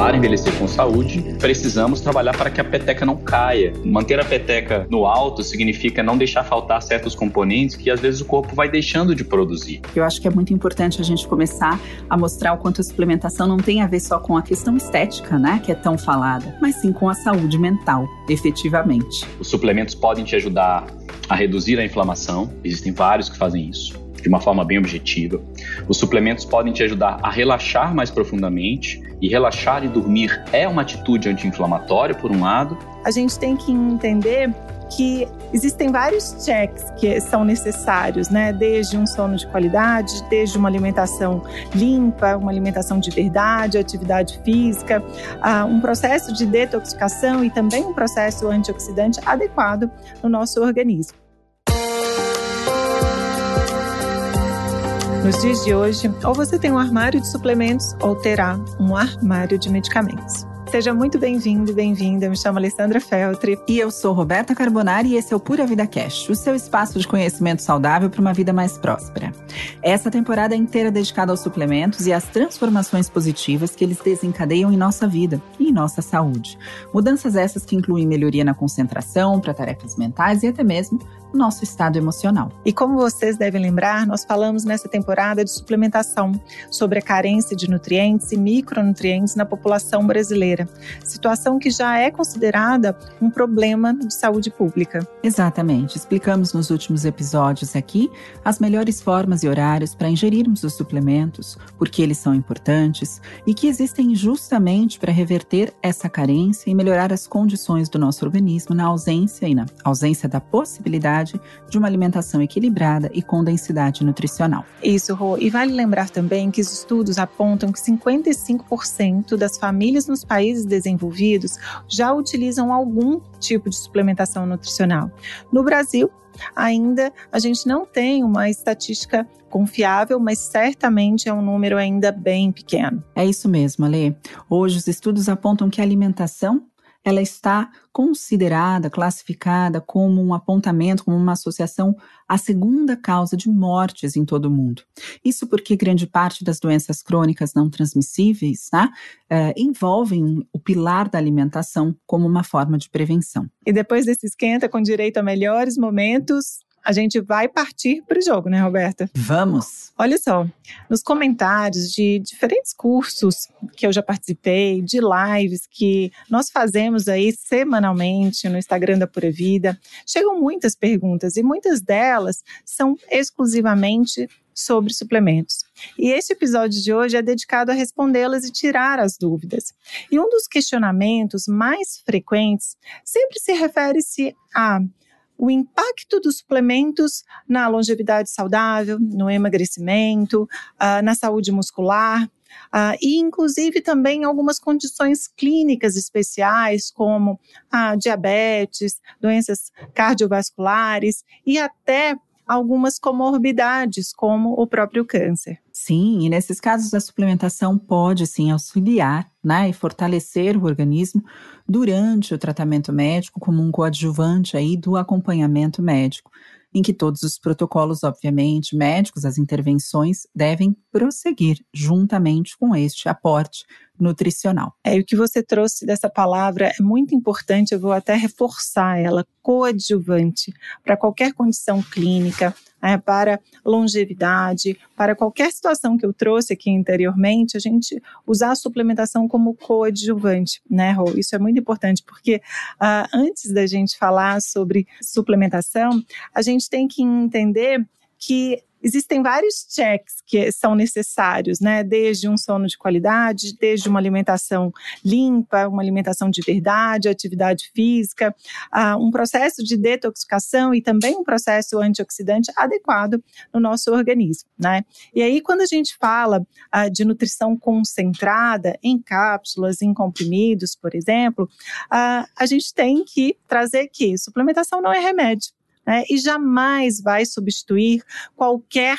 Para envelhecer com saúde, precisamos trabalhar para que a peteca não caia. Manter a peteca no alto significa não deixar faltar certos componentes que às vezes o corpo vai deixando de produzir. Eu acho que é muito importante a gente começar a mostrar o quanto a suplementação não tem a ver só com a questão estética, né, que é tão falada, mas sim com a saúde mental, efetivamente. Os suplementos podem te ajudar a reduzir a inflamação, existem vários que fazem isso de uma forma bem objetiva. Os suplementos podem te ajudar a relaxar mais profundamente, e relaxar e dormir é uma atitude anti-inflamatória, por um lado. A gente tem que entender que existem vários checks que são necessários, né? Desde um sono de qualidade, desde uma alimentação limpa, uma alimentação de verdade, atividade física, uh, um processo de detoxificação e também um processo antioxidante adequado no nosso organismo. Nos dias de hoje, ou você tem um armário de suplementos ou terá um armário de medicamentos. Seja muito bem-vindo e bem-vinda. Eu me chamo Alessandra Feltri. E eu sou Roberta Carbonari e esse é o Pura Vida Cash, o seu espaço de conhecimento saudável para uma vida mais próspera. Essa temporada é inteira dedicada aos suplementos e às transformações positivas que eles desencadeiam em nossa vida e em nossa saúde. Mudanças essas que incluem melhoria na concentração, para tarefas mentais e até mesmo nosso estado emocional. E como vocês devem lembrar, nós falamos nessa temporada de suplementação sobre a carência de nutrientes e micronutrientes na população brasileira, situação que já é considerada um problema de saúde pública. Exatamente. Explicamos nos últimos episódios aqui as melhores formas e horários para ingerirmos os suplementos, porque eles são importantes e que existem justamente para reverter essa carência e melhorar as condições do nosso organismo na ausência e na ausência da possibilidade necessidade de uma alimentação equilibrada e com densidade nutricional. Isso, Rô. E vale lembrar também que os estudos apontam que 55% das famílias nos países desenvolvidos já utilizam algum tipo de suplementação nutricional. No Brasil, ainda a gente não tem uma estatística confiável, mas certamente é um número ainda bem pequeno. É isso mesmo, Ale. Hoje os estudos apontam que a alimentação ela está considerada, classificada como um apontamento, como uma associação à segunda causa de mortes em todo o mundo. Isso porque grande parte das doenças crônicas não transmissíveis é, envolvem o pilar da alimentação como uma forma de prevenção. E depois desse esquenta com direito a melhores momentos, a gente vai partir para o jogo, né, Roberta? Vamos! Olha só, nos comentários de diferentes cursos que eu já participei, de lives que nós fazemos aí semanalmente no Instagram da Pura Vida, chegam muitas perguntas e muitas delas são exclusivamente sobre suplementos. E esse episódio de hoje é dedicado a respondê-las e tirar as dúvidas. E um dos questionamentos mais frequentes sempre se refere-se a o impacto dos suplementos na longevidade saudável, no emagrecimento, uh, na saúde muscular. Uh, e, inclusive, também algumas condições clínicas especiais, como a diabetes, doenças cardiovasculares e até algumas comorbidades, como o próprio câncer. Sim, e nesses casos a suplementação pode sim auxiliar né, e fortalecer o organismo durante o tratamento médico como um coadjuvante aí do acompanhamento médico, em que todos os protocolos, obviamente, médicos, as intervenções devem prosseguir juntamente com este aporte nutricional. É, e o que você trouxe dessa palavra é muito importante, eu vou até reforçar ela, coadjuvante, para qualquer condição clínica, é, para longevidade, para qualquer situação que eu trouxe aqui anteriormente, a gente usar a suplementação como coadjuvante, né? Isso é muito importante, porque uh, antes da gente falar sobre suplementação, a gente tem que entender que existem vários checks que são necessários, né? Desde um sono de qualidade, desde uma alimentação limpa, uma alimentação de verdade, atividade física, uh, um processo de detoxificação e também um processo antioxidante adequado no nosso organismo, né? E aí, quando a gente fala uh, de nutrição concentrada em cápsulas, em comprimidos, por exemplo, uh, a gente tem que trazer que suplementação não é remédio né, e jamais vai substituir qualquer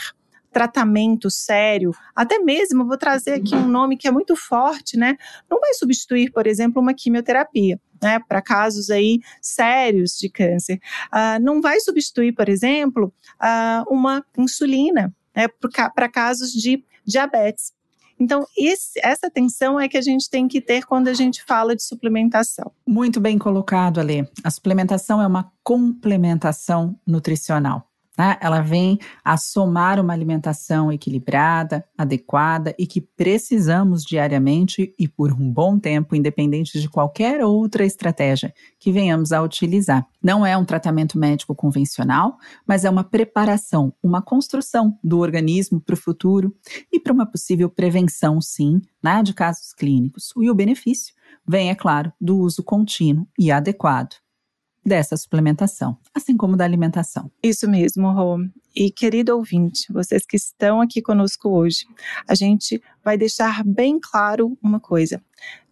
tratamento sério, até mesmo, vou trazer aqui um nome que é muito forte, né? Não vai substituir, por exemplo, uma quimioterapia. Né, para casos aí sérios de câncer. Uh, não vai substituir, por exemplo, uh, uma insulina né, para casos de diabetes. Então, esse, essa atenção é que a gente tem que ter quando a gente fala de suplementação. Muito bem colocado, Ale. A suplementação é uma complementação nutricional. Né? Ela vem a somar uma alimentação equilibrada, adequada e que precisamos diariamente e por um bom tempo, independente de qualquer outra estratégia que venhamos a utilizar. Não é um tratamento médico convencional, mas é uma preparação, uma construção do organismo para o futuro e para uma possível prevenção, sim, né, de casos clínicos. E o benefício vem, é claro, do uso contínuo e adequado dessa suplementação, assim como da alimentação. Isso mesmo, Rô. E querido ouvinte, vocês que estão aqui conosco hoje, a gente vai deixar bem claro uma coisa: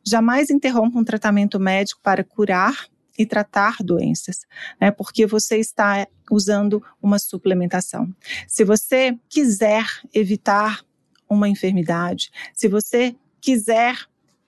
jamais interrompa um tratamento médico para curar e tratar doenças, né? Porque você está usando uma suplementação. Se você quiser evitar uma enfermidade, se você quiser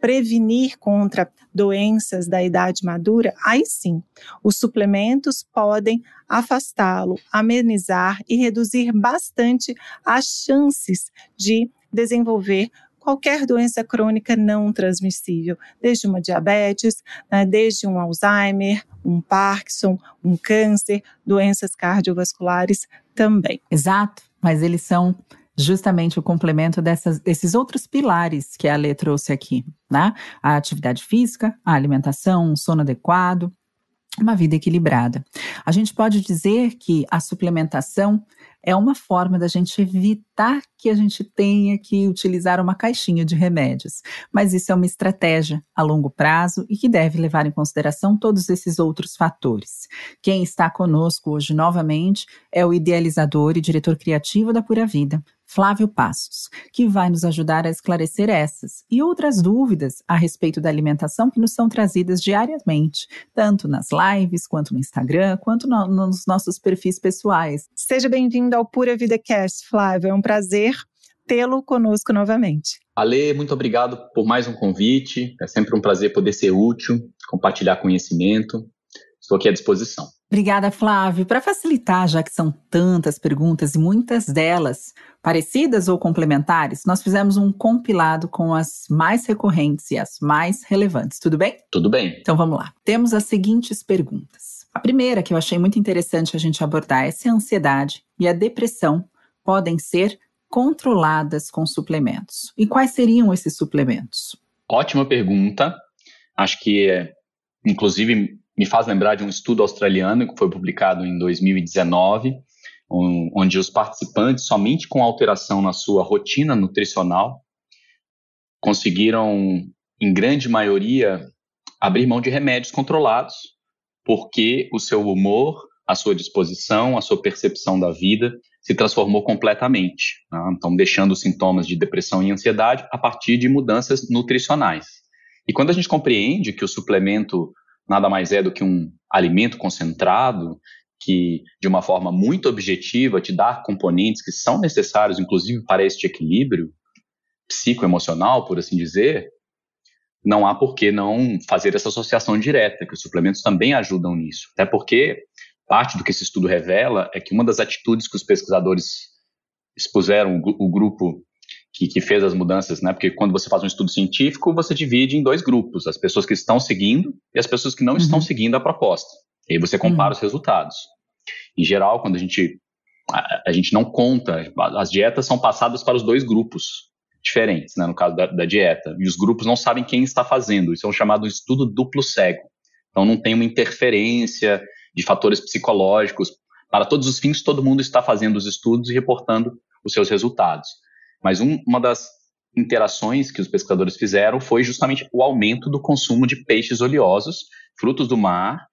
prevenir contra doenças da idade madura, aí sim, os suplementos podem afastá-lo, amenizar e reduzir bastante as chances de desenvolver qualquer doença crônica não transmissível, desde uma diabetes, né, desde um Alzheimer, um Parkinson, um câncer, doenças cardiovasculares também. Exato, mas eles são justamente o complemento dessas, desses outros pilares que a Lê trouxe aqui, né? A atividade física, a alimentação, um sono adequado, uma vida equilibrada. A gente pode dizer que a suplementação é uma forma da gente evitar que a gente tenha que utilizar uma caixinha de remédios. Mas isso é uma estratégia a longo prazo e que deve levar em consideração todos esses outros fatores. Quem está conosco hoje novamente é o idealizador e diretor criativo da Pura Vida, Flávio Passos, que vai nos ajudar a esclarecer essas e outras dúvidas a respeito da alimentação que nos são trazidas diariamente, tanto nas lives, quanto no Instagram, quanto no, nos nossos perfis pessoais. Seja bem-vindo ao Pura Vida Cast, Flávio. É um prazer tê-lo conosco novamente. Ale, muito obrigado por mais um convite. É sempre um prazer poder ser útil, compartilhar conhecimento. Estou aqui à disposição. Obrigada, Flávio. Para facilitar, já que são tantas perguntas e muitas delas parecidas ou complementares, nós fizemos um compilado com as mais recorrentes e as mais relevantes. Tudo bem? Tudo bem. Então vamos lá. Temos as seguintes perguntas. A primeira que eu achei muito interessante a gente abordar é se a ansiedade e a depressão podem ser controladas com suplementos. E quais seriam esses suplementos? Ótima pergunta. Acho que, inclusive, me faz lembrar de um estudo australiano que foi publicado em 2019, onde os participantes, somente com alteração na sua rotina nutricional, conseguiram, em grande maioria, abrir mão de remédios controlados, porque o seu humor, a sua disposição, a sua percepção da vida se transformou completamente. Né? Então, deixando sintomas de depressão e ansiedade a partir de mudanças nutricionais. E quando a gente compreende que o suplemento nada mais é do que um alimento concentrado que, de uma forma muito objetiva, te dá componentes que são necessários, inclusive, para este equilíbrio psicoemocional, por assim dizer, não há por que não fazer essa associação direta, que os suplementos também ajudam nisso. Até porque parte do que esse estudo revela é que uma das atitudes que os pesquisadores expuseram, o, grupo que, que, fez as mudanças, né? Porque quando você faz um estudo científico, você divide em dois grupos: as pessoas que estão seguindo e as pessoas que não uhum. estão seguindo a proposta. E aí você compara uhum. os resultados. Em geral, quando a gente a, a, gente não conta, as dietas são passadas para os dois grupos diferentes, né? No caso da, da dieta, e os grupos não sabem quem está fazendo. Isso é um chamado estudo duplo cego. Então não tem uma interferência de fatores psicológicos. Para todos os fins, todo mundo está fazendo os estudos e reportando os seus resultados. Mas um, uma das interações que os pescadores fizeram foi justamente o aumento do consumo de peixes oleosos, frutos do mar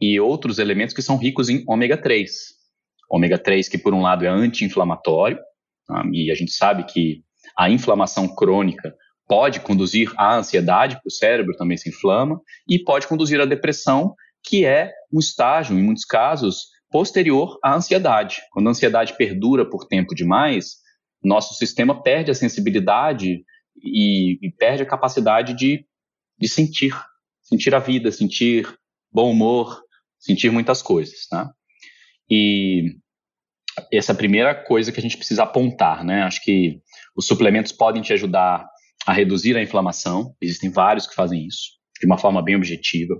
e outros elementos que são ricos em ômega 3. Ômega 3 que por um lado é anti-inflamatório, tá? e a gente sabe que a inflamação crônica pode conduzir à ansiedade, o cérebro também se inflama, e pode conduzir à depressão, que é um estágio, em muitos casos, posterior à ansiedade. Quando a ansiedade perdura por tempo demais, nosso sistema perde a sensibilidade e, e perde a capacidade de, de sentir, sentir a vida, sentir bom humor, sentir muitas coisas, né? E essa é a primeira coisa que a gente precisa apontar, né? Acho que os suplementos podem te ajudar a reduzir a inflamação, existem vários que fazem isso, de uma forma bem objetiva.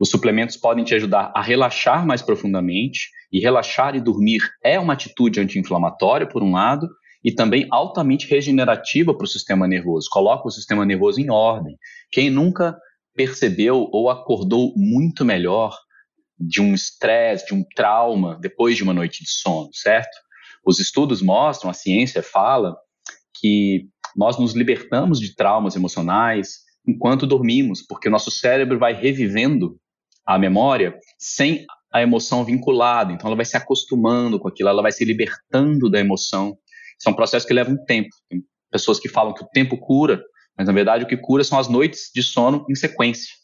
Os suplementos podem te ajudar a relaxar mais profundamente, e relaxar e dormir é uma atitude anti-inflamatória, por um lado, e também altamente regenerativa para o sistema nervoso. Coloca o sistema nervoso em ordem. Quem nunca percebeu ou acordou muito melhor de um estresse, de um trauma depois de uma noite de sono, certo? Os estudos mostram, a ciência fala que nós nos libertamos de traumas emocionais enquanto dormimos, porque o nosso cérebro vai revivendo a memória sem a emoção vinculada. Então ela vai se acostumando com aquilo, ela vai se libertando da emoção. Isso é um processo que leva um tempo. Tem pessoas que falam que o tempo cura, mas na verdade o que cura são as noites de sono em sequência.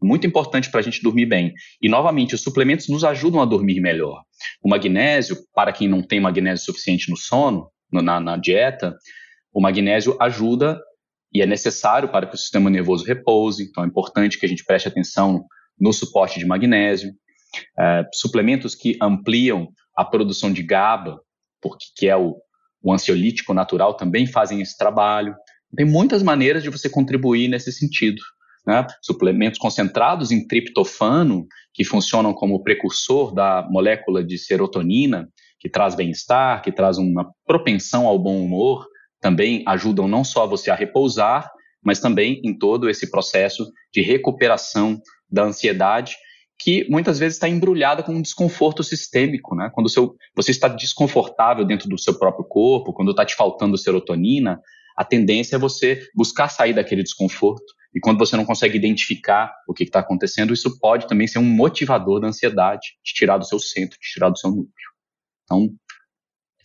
Muito importante para a gente dormir bem. E novamente, os suplementos nos ajudam a dormir melhor. O magnésio, para quem não tem magnésio suficiente no sono, na, na dieta, o magnésio ajuda e é necessário para que o sistema nervoso repouse. Então é importante que a gente preste atenção no suporte de magnésio. É, suplementos que ampliam a produção de GABA, porque que é o, o ansiolítico natural, também fazem esse trabalho. Tem muitas maneiras de você contribuir nesse sentido. Né? Suplementos concentrados em triptofano, que funcionam como precursor da molécula de serotonina, que traz bem-estar, que traz uma propensão ao bom humor, também ajudam não só você a repousar, mas também em todo esse processo de recuperação da ansiedade que muitas vezes está embrulhada com um desconforto sistêmico, né? Quando seu, você está desconfortável dentro do seu próprio corpo, quando está te faltando serotonina, a tendência é você buscar sair daquele desconforto. E quando você não consegue identificar o que está acontecendo, isso pode também ser um motivador da ansiedade, te tirar do seu centro, te tirar do seu núcleo. Então,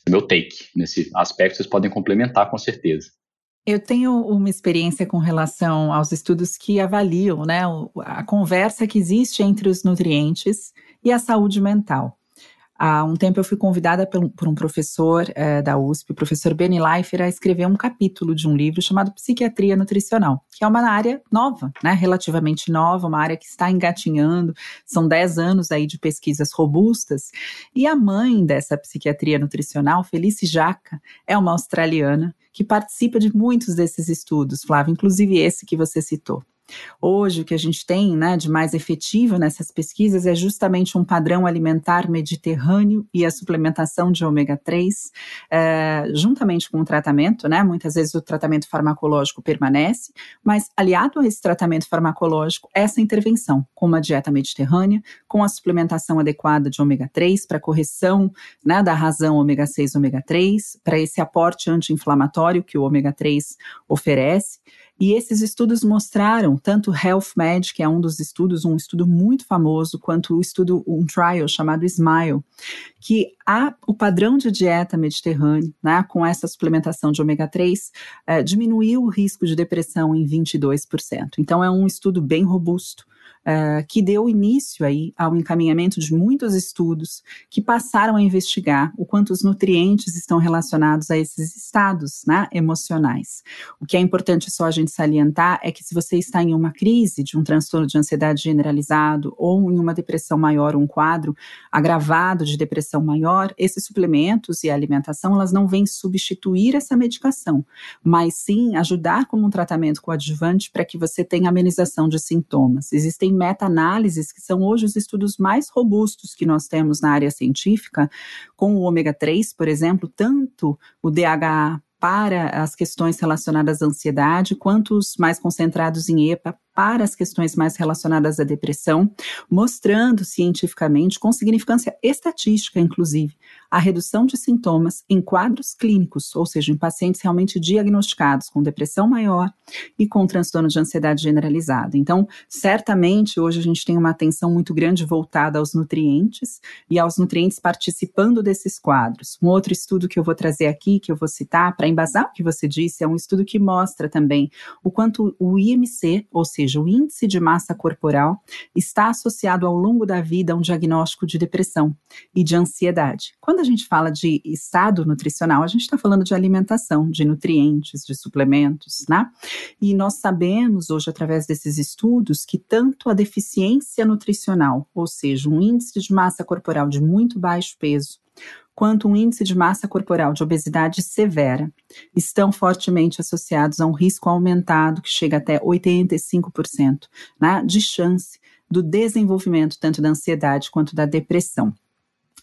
meu take. Nesse aspecto, vocês podem complementar com certeza. Eu tenho uma experiência com relação aos estudos que avaliam né, a conversa que existe entre os nutrientes e a saúde mental. Há um tempo eu fui convidada por, um professor é, da USP, o professor Benny Leifer, a escrever um capítulo de um livro chamado Psiquiatria Nutricional, que é uma área nova, né, relativamente nova, uma área que está engatinhando, são 10 anos aí de pesquisas robustas, e a mãe dessa psiquiatria nutricional, Felice Jaca, é uma australiana que participa de muitos desses estudos, Flávio, inclusive esse que você citou. Hoje, o que a gente tem né, de mais efetivo nessas pesquisas é justamente um padrão alimentar mediterrâneo e a suplementação de ômega 3, é, juntamente com o tratamento, né? Muitas vezes o tratamento farmacológico permanece, mas aliado a esse tratamento farmacológico, essa intervenção com uma dieta mediterrânea, com a suplementação adequada de ômega 3 para correção né, da razão ômega 6 ômega 3, para esse aporte anti-inflamatório que o ômega 3 oferece. E esses estudos mostraram, tanto Health Med, que é um dos estudos, um estudo muito famoso, quanto o estudo, um trial chamado SMILE, que há o padrão de dieta mediterrânea, né, com essa suplementação de ômega 3, eh, diminuiu o risco de depressão em 22%. Então, é um estudo bem robusto uh, que deu início aí ao encaminhamento de muitos estudos que passaram a investigar o quanto os nutrientes estão relacionados a esses estados né, emocionais. O que é importante só a gente salientar é que se você está em uma crise de um transtorno de ansiedade generalizado ou em uma depressão maior, um quadro agravado de depressão maior, esses suplementos e a alimentação elas não vêm substituir essa medicação, mas sim ajudar como um tratamento coadjuvante para que você tenha amenização de sintomas. Existem meta-análises, que são hoje os estudos mais robustos que nós temos na área científica, com o ômega 3, por exemplo, tanto o DHA para as questões relacionadas à ansiedade, quanto os mais concentrados em EPA para as questões mais relacionadas à depressão, mostrando cientificamente, com significância estatística, inclusive, a redução de sintomas em quadros clínicos, ou seja, em pacientes realmente diagnosticados com depressão maior e com transtorno de ansiedade generalizada. Então, certamente, hoje a gente tem uma atenção muito grande voltada aos nutrientes e aos nutrientes participando desses quadros. Um outro estudo que eu vou trazer aqui, que eu vou citar, para embasar o que você disse, é um estudo que mostra também o quanto o IMC, ou seja, o índice de massa corporal está associado ao longo da vida a um diagnóstico de depressão e de ansiedade. Quando a gente fala de estado nutricional, a gente está falando de alimentação, de nutrientes, de suplementos, né? E nós sabemos hoje, através desses estudos, que tanto a deficiência nutricional, ou seja, um índice de massa corporal de muito baixo peso, quanto um índice de massa corporal de obesidade severa estão fortemente associados a um risco aumentado que chega até 85% né, de chance do desenvolvimento tanto da ansiedade quanto da depressão.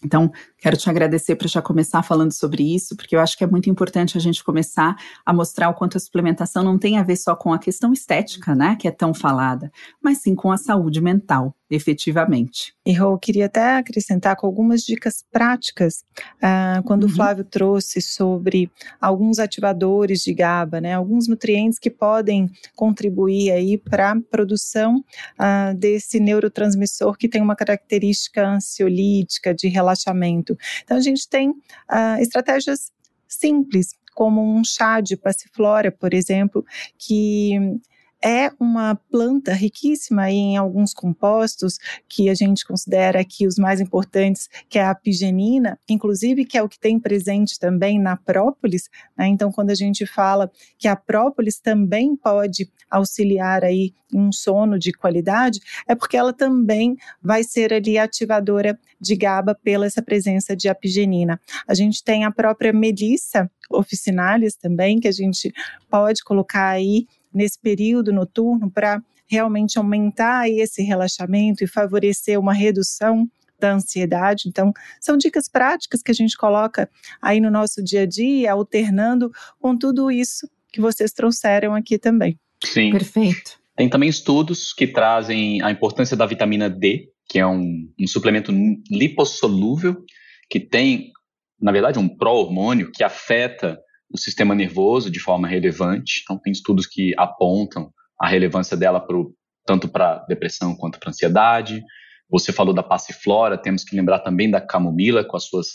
Então, quero te agradecer por já começar falando sobre isso, porque eu acho que é muito importante a gente começar a mostrar o quanto a suplementação não tem a ver só com a questão estética, né, que é tão falada, mas sim com a saúde mental efetivamente. E Rô, queria até acrescentar com algumas dicas práticas, uh, quando uhum. o Flávio trouxe sobre alguns ativadores de GABA, né, alguns nutrientes que podem contribuir aí para a produção uh, desse neurotransmissor que tem uma característica ansiolítica, de relaxamento. Então a gente tem uh, estratégias simples, como um chá de passiflora, por exemplo, que é uma planta riquíssima em alguns compostos que a gente considera aqui os mais importantes, que é a apigenina, inclusive que é o que tem presente também na própolis. Né? Então, quando a gente fala que a própolis também pode auxiliar aí um sono de qualidade, é porque ela também vai ser ali ativadora de GABA pela essa presença de apigenina. A gente tem a própria melissa officinalis também, que a gente pode colocar aí nesse período noturno para realmente aumentar esse relaxamento e favorecer uma redução da ansiedade. Então, são dicas práticas que a gente coloca aí no nosso dia a dia, alternando com tudo isso que vocês trouxeram aqui também. Sim. Perfeito. Tem também estudos que trazem a importância da vitamina D, que é um, um suplemento lipossolúvel, que tem, na verdade, um pró-hormônio que afeta o sistema nervoso de forma relevante. Então, tem estudos que apontam a relevância dela pro, tanto para depressão quanto para ansiedade. Você falou da passiflora, temos que lembrar também da camomila com as suas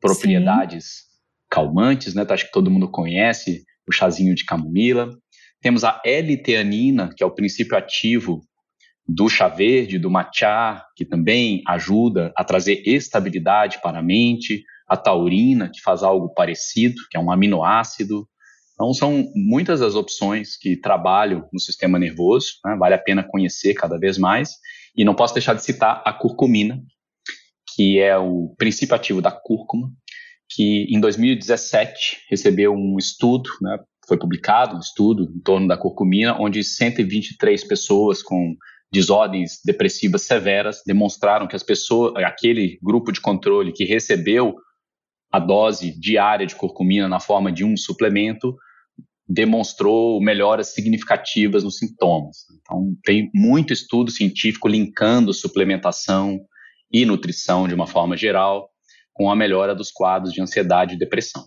propriedades Sim. calmantes, né? Então, acho que todo mundo conhece o chazinho de camomila. Temos a L-teanina, que é o princípio ativo do chá verde, do matcha, que também ajuda a trazer estabilidade para a mente a taurina, que faz algo parecido, que é um aminoácido. Então, são muitas as opções que trabalham no sistema nervoso, né? vale a pena conhecer cada vez mais. E não posso deixar de citar a curcumina, que é o princípio ativo da cúrcuma, que em 2017 recebeu um estudo, né? foi publicado um estudo em torno da curcumina, onde 123 pessoas com desordens depressivas severas demonstraram que as pessoas, aquele grupo de controle que recebeu a dose diária de curcumina na forma de um suplemento demonstrou melhoras significativas nos sintomas. Então, tem muito estudo científico linkando suplementação e nutrição de uma forma geral com a melhora dos quadros de ansiedade e depressão.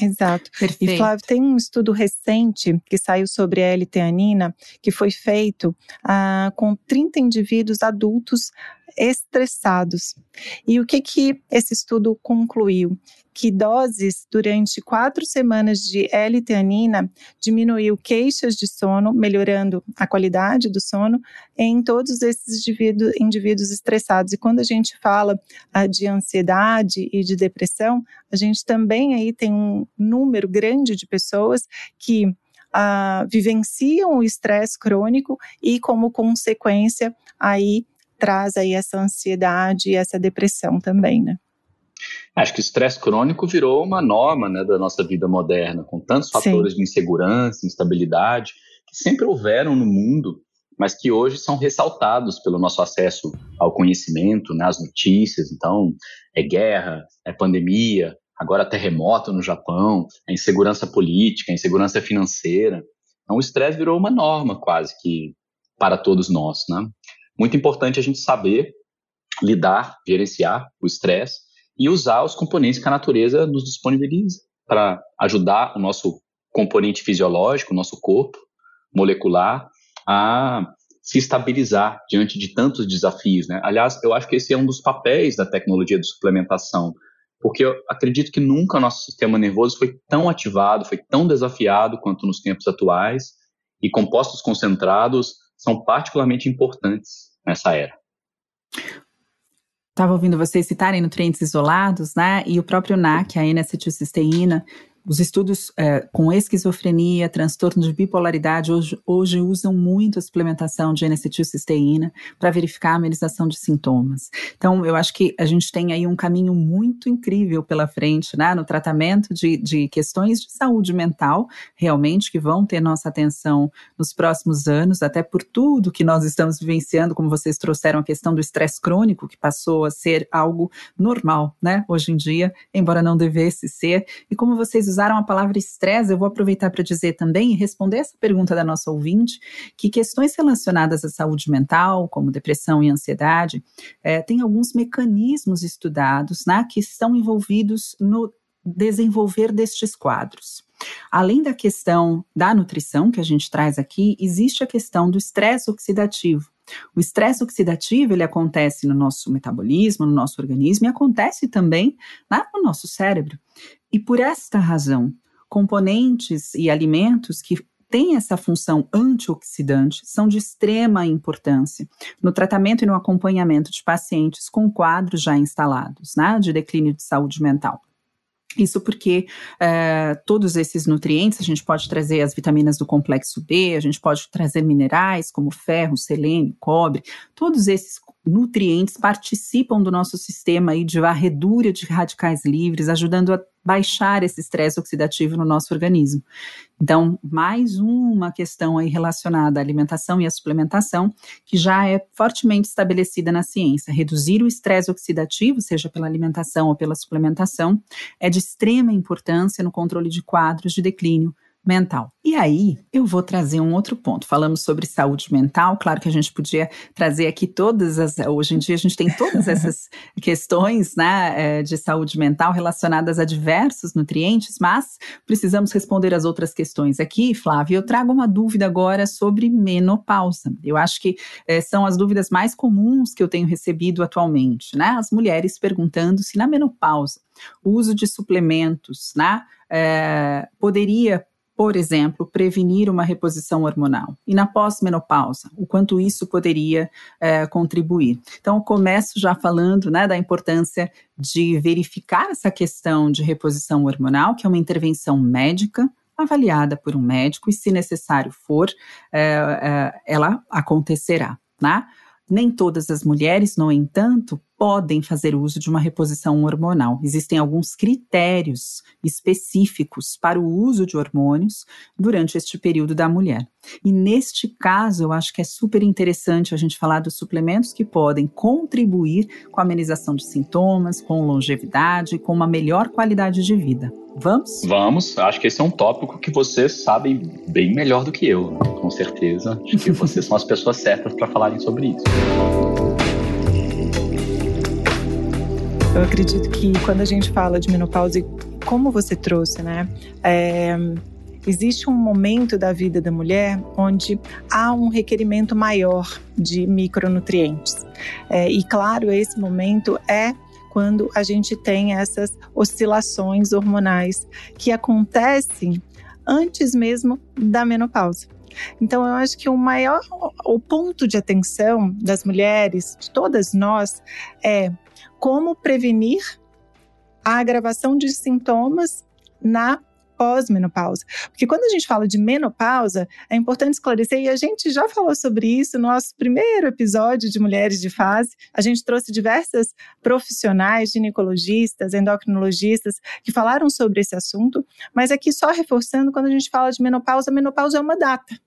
Exato. Perfeito. E Flávio, tem um estudo recente que saiu sobre a L-teanina, que foi feito ah, com 30 indivíduos adultos estressados. E o que, que esse estudo concluiu? Que doses durante quatro semanas de L-teanina diminuiu queixas de sono, melhorando a qualidade do sono em todos esses indivíduos, indivíduos estressados. E quando a gente fala ah, de ansiedade e de depressão, a gente também aí tem um número grande de pessoas que ah, vivenciam o estresse crônico e, como consequência, aí traz aí essa ansiedade e essa depressão também, né? Acho que o estresse crônico virou uma norma né, da nossa vida moderna, com tantos fatores Sim. de insegurança, instabilidade, que sempre houveram no mundo, mas que hoje são ressaltados pelo nosso acesso ao conhecimento, né, às notícias. Então, é guerra, é pandemia, agora terremoto no Japão, é insegurança política, é insegurança financeira. Então, o estresse virou uma norma quase que para todos nós, né? Muito importante a gente saber lidar, gerenciar o estresse e usar os componentes que a natureza nos disponibiliza para ajudar o nosso componente fisiológico, o nosso corpo molecular, a se estabilizar diante de tantos desafios. Né? Aliás, eu acho que esse é um dos papéis da tecnologia de suplementação, porque eu acredito que nunca nosso sistema nervoso foi tão ativado, foi tão desafiado quanto nos tempos atuais, e compostos concentrados são particularmente importantes nessa era. Estava ouvindo vocês citarem nutrientes isolados, né? E o próprio NAC, a N-acetilcisteína, os estudos é, com esquizofrenia, transtorno de bipolaridade, hoje, hoje usam muito a suplementação de N-acetilcisteína para verificar a amenização de sintomas. Então, eu acho que a gente tem aí um caminho muito incrível pela frente, né, no tratamento de, de questões de saúde mental, realmente, que vão ter nossa atenção nos próximos anos, até por tudo que nós estamos vivenciando, como vocês trouxeram a questão do estresse crônico, que passou a ser algo normal, né, hoje em dia, embora não devesse ser. E como vocês usaram a palavra estresse, eu vou aproveitar para dizer também e responder essa pergunta da nossa ouvinte, que questões relacionadas à saúde mental, como depressão e ansiedade, é, tem alguns mecanismos estudados né, que estão envolvidos no desenvolver destes quadros. Além da questão da nutrição que a gente traz aqui, existe a questão do estresse oxidativo. O estresse oxidativo ele acontece no nosso metabolismo, no nosso organismo e acontece também no nosso cérebro. E por esta razão, componentes e alimentos que têm essa função antioxidante são de extrema importância no tratamento e no acompanhamento de pacientes com quadros já instalados né, de declínio de saúde mental. Isso porque uh, todos esses nutrientes, a gente pode trazer as vitaminas do complexo B, a gente pode trazer minerais como ferro, selênio, cobre, todos esses nutrientes participam do nosso sistema aí de varredura de radicais livres, ajudando a baixar esse estresse oxidativo no nosso organismo. Então, mais uma questão aí relacionada à alimentação e à suplementação, que já é fortemente estabelecida na ciência. Reduzir o estresse oxidativo, seja pela alimentação ou pela suplementação, é de extrema importância no controle de quadros de declínio mental. E aí, eu vou trazer um outro ponto. Falamos sobre saúde mental, claro que a gente podia trazer aqui todas as. Hoje em dia, a gente tem todas essas questões né, é, de saúde mental relacionadas a diversos nutrientes, mas precisamos responder as outras questões aqui, Flávia. Eu trago uma dúvida agora sobre menopausa. Eu acho que é, são as dúvidas mais comuns que eu tenho recebido atualmente, né? As mulheres perguntando se na menopausa o uso de suplementos, né? É, poderia por exemplo, prevenir uma reposição hormonal. E na pós-menopausa, o quanto isso poderia é, contribuir. Então, começo já falando né, da importância de verificar essa questão de reposição hormonal, que é uma intervenção médica, avaliada por um médico, e se necessário for, é, é, ela acontecerá. Né? Nem todas as mulheres, no entanto, podem fazer uso de uma reposição hormonal. Existem alguns critérios específicos para o uso de hormônios durante este período da mulher. E neste caso, eu acho que é super interessante a gente falar dos suplementos que podem contribuir com a amenização de sintomas, com longevidade, com uma melhor qualidade de vida. Vamos? Vamos. Acho que esse é um tópico que vocês sabem bem melhor do que eu, com certeza. Acho que vocês são as pessoas certas para falarem sobre isso. Eu acredito que quando a gente fala de menopausa, como você trouxe, né? É, existe um momento da vida da mulher onde há um requerimento maior de micronutrientes. É, e claro, esse momento é quando a gente tem essas oscilações hormonais que acontecem antes mesmo da menopausa. Então, eu acho que o maior, o ponto de atenção das mulheres, de todas nós, é como prevenir a agravação de sintomas na pós-menopausa. Porque quando a gente fala de menopausa, é importante esclarecer, e a gente já falou sobre isso no nosso primeiro episódio de Mulheres de Fase. A gente trouxe diversas profissionais, ginecologistas, endocrinologistas, que falaram sobre esse assunto, mas aqui só reforçando, quando a gente fala de menopausa, menopausa é uma data.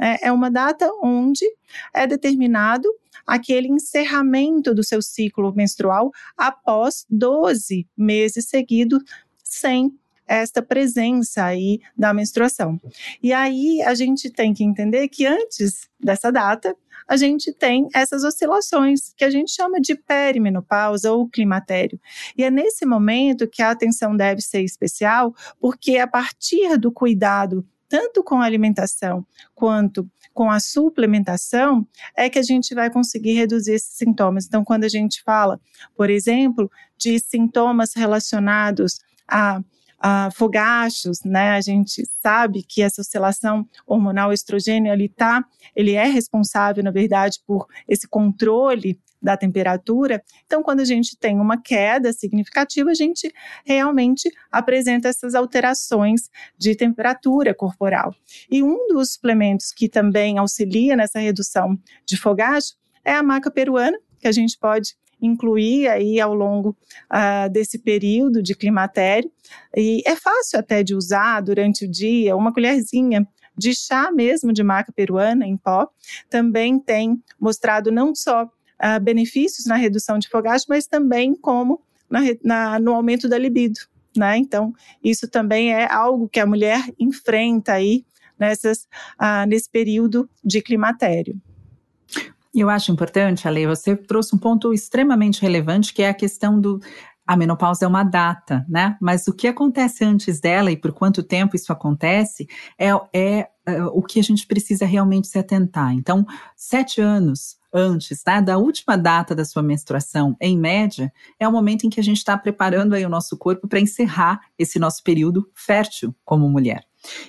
É, é uma data onde é determinado aquele encerramento do seu ciclo menstrual após 12 meses seguidos sem esta presença aí da menstruação. E aí a gente tem que entender que antes dessa data, a gente tem essas oscilações que a gente chama de perimenopausa ou climatério. E é nesse momento que a atenção deve ser especial, porque a partir do cuidado tanto com a alimentação quanto com a suplementação, é que a gente vai conseguir reduzir esses sintomas. Então, quando a gente fala, por exemplo, de sintomas relacionados a uh, fogachos, né? A gente sabe que essa oscilação hormonal estrogênio ele tá, ele é responsável, na verdade, por esse controle da temperatura. Então, quando a gente tem uma queda significativa, a gente realmente apresenta essas alterações de temperatura corporal. E um dos suplementos que também auxilia nessa redução de fogacho é a maca peruana, que a gente pode incluir aí ao longo uh, desse período de climatério. E é fácil até de usar durante o dia, uma colherzinha de chá mesmo de maca peruana em pó, também tem mostrado não só uh, benefícios na redução de fogacho, mas também como na, na, no aumento da libido. Né? Então, isso também é algo que a mulher enfrenta aí nessas, uh, nesse período de climatério. Eu acho importante, Ale, você trouxe um ponto extremamente relevante, que é a questão do. A menopausa é uma data, né? Mas o que acontece antes dela e por quanto tempo isso acontece é, é, é o que a gente precisa realmente se atentar. Então, sete anos antes né, da última data da sua menstruação, em média, é o momento em que a gente está preparando aí o nosso corpo para encerrar esse nosso período fértil como mulher.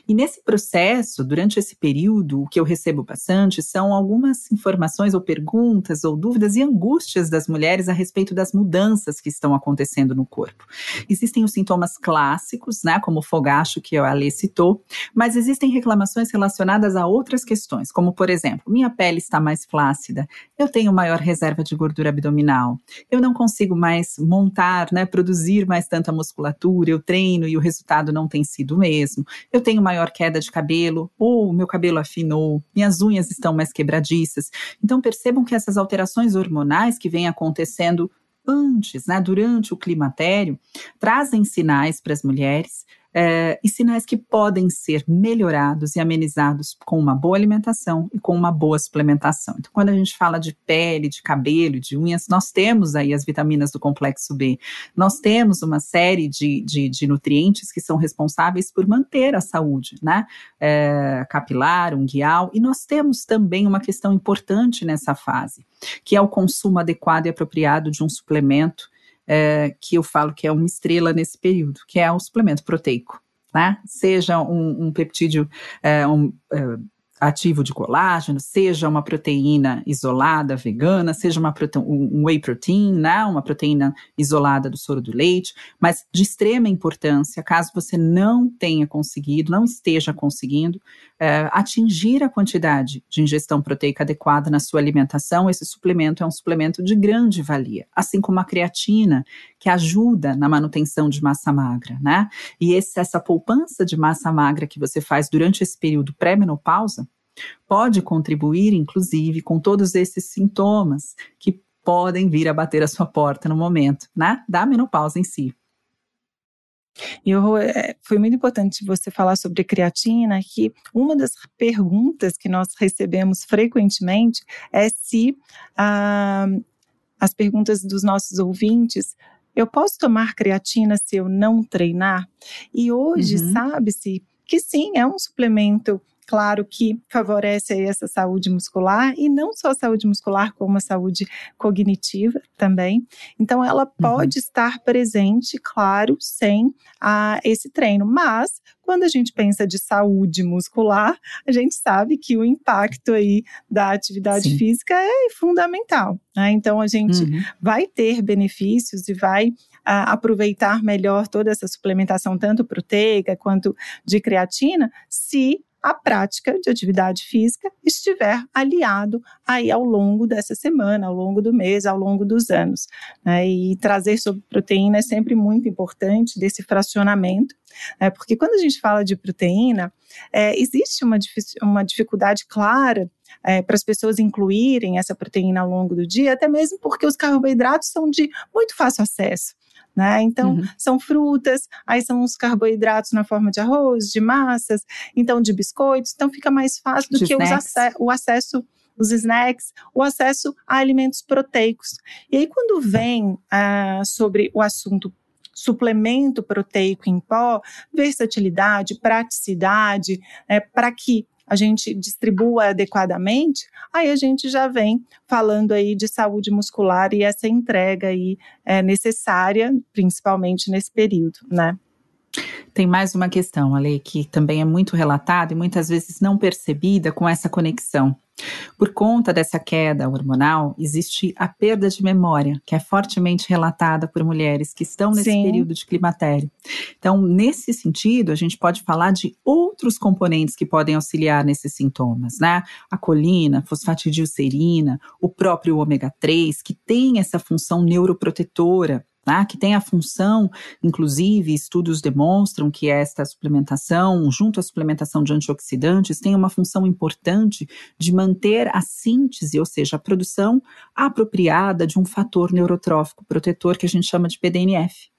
E nesse processo, durante esse período, o que eu recebo bastante são algumas informações ou perguntas ou dúvidas e angústias das mulheres a respeito das mudanças que estão acontecendo no corpo. Existem os sintomas clássicos, né, como o fogacho que a Alê citou, mas existem reclamações relacionadas a outras questões, como por exemplo, minha pele está mais flácida, eu tenho maior reserva de gordura abdominal, eu não consigo mais montar, né, produzir mais tanta musculatura, eu treino e o resultado não tem sido o mesmo. Eu tenho maior queda de cabelo, ou meu cabelo afinou, minhas unhas estão mais quebradiças. Então percebam que essas alterações hormonais que vêm acontecendo antes, né, durante o climatério, trazem sinais para as mulheres é, e sinais que podem ser melhorados e amenizados com uma boa alimentação e com uma boa suplementação. Então, quando a gente fala de pele, de cabelo, de unhas, nós temos aí as vitaminas do complexo B, nós temos uma série de, de, de nutrientes que são responsáveis por manter a saúde, né? É, capilar, unguial, e nós temos também uma questão importante nessa fase, que é o consumo adequado e apropriado de um suplemento é, que eu falo que é uma estrela nesse período, que é o suplemento proteico. Né? Seja um, um peptídeo, é, um, é, ativo de colágeno, seja uma proteína isolada vegana, seja uma um whey protein, né, uma proteína isolada do soro do leite, mas de extrema importância, caso você não tenha conseguido, não esteja conseguindo é, atingir a quantidade de ingestão proteica adequada na sua alimentação, esse suplemento é um suplemento de grande valia, assim como a creatina, que ajuda na manutenção de massa magra, né? E esse, essa poupança de massa magra que você faz durante esse período pré-menopausa pode contribuir, inclusive, com todos esses sintomas que podem vir a bater a sua porta no momento, né? Da menopausa em si. E é, foi muito importante você falar sobre creatina, que uma das perguntas que nós recebemos frequentemente é se ah, as perguntas dos nossos ouvintes eu posso tomar creatina se eu não treinar? E hoje uhum. sabe-se que sim, é um suplemento claro que favorece essa saúde muscular e não só a saúde muscular, como a saúde cognitiva também. Então, ela uhum. pode uhum. estar presente, claro, sem a, esse treino, mas quando a gente pensa de saúde muscular, a gente sabe que o impacto aí da atividade Sim. física é fundamental. Né? Então, a gente uhum. vai ter benefícios e vai a, aproveitar melhor toda essa suplementação, tanto proteica quanto de creatina, se a prática de atividade física estiver aliado aí ao longo dessa semana, ao longo do mês, ao longo dos anos. Né? E trazer sobre proteína é sempre muito importante desse fracionamento, né? porque quando a gente fala de proteína, é, existe uma, uma dificuldade clara é, para as pessoas incluírem essa proteína ao longo do dia, até mesmo porque os carboidratos são de muito fácil acesso. Né? Então, uhum. são frutas, aí são os carboidratos na forma de arroz, de massas, então de biscoitos, então fica mais fácil do de que o acesso os snacks, o acesso a alimentos proteicos. E aí, quando vem ah, sobre o assunto suplemento proteico em pó, versatilidade, praticidade, é, para que a gente distribua adequadamente, aí a gente já vem falando aí de saúde muscular e essa entrega aí é necessária, principalmente nesse período, né? Tem mais uma questão, Ale, que também é muito relatada e muitas vezes não percebida com essa conexão. Por conta dessa queda hormonal, existe a perda de memória, que é fortemente relatada por mulheres que estão nesse Sim. período de climatério. Então, nesse sentido, a gente pode falar de outros componentes que podem auxiliar nesses sintomas, né? A colina, fosfatidilcerina, o próprio ômega 3, que tem essa função neuroprotetora né, que tem a função, inclusive, estudos demonstram que esta suplementação, junto à suplementação de antioxidantes, tem uma função importante de manter a síntese, ou seja, a produção apropriada de um fator neurotrófico protetor que a gente chama de PDNF.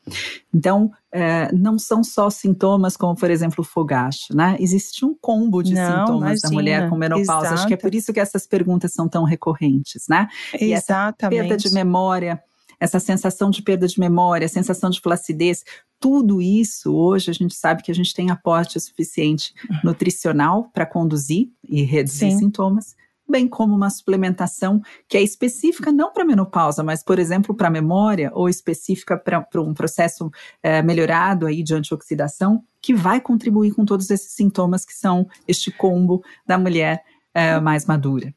Então, é, não são só sintomas como, por exemplo, o fogacho, né? Existe um combo de não, sintomas imagina, da mulher com menopausa. Acho que é por isso que essas perguntas são tão recorrentes, né? E Exatamente. essa perda de memória, essa sensação de perda de memória, sensação de flacidez, tudo isso hoje a gente sabe que a gente tem aporte suficiente nutricional para conduzir e reduzir Sim. sintomas, bem como uma suplementação que é específica não para menopausa, mas, por exemplo, para memória ou específica para um processo é, melhorado aí de antioxidação, que vai contribuir com todos esses sintomas que são este combo da mulher é, mais madura.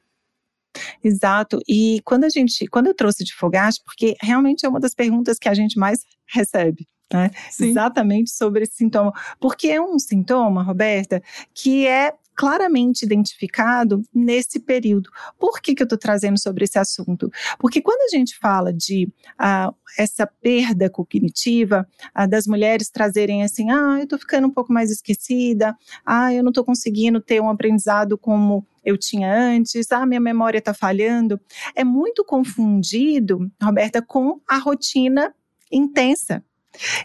Exato. E quando a gente, quando eu trouxe de fogacho, porque realmente é uma das perguntas que a gente mais recebe. Né? Exatamente sobre esse sintoma. Porque é um sintoma, Roberta, que é claramente identificado nesse período. Por que, que eu estou trazendo sobre esse assunto? Porque quando a gente fala de ah, essa perda cognitiva, ah, das mulheres trazerem assim, ah, eu estou ficando um pouco mais esquecida, ah, eu não estou conseguindo ter um aprendizado como eu tinha antes, ah, minha memória está falhando, é muito confundido, Roberta, com a rotina intensa.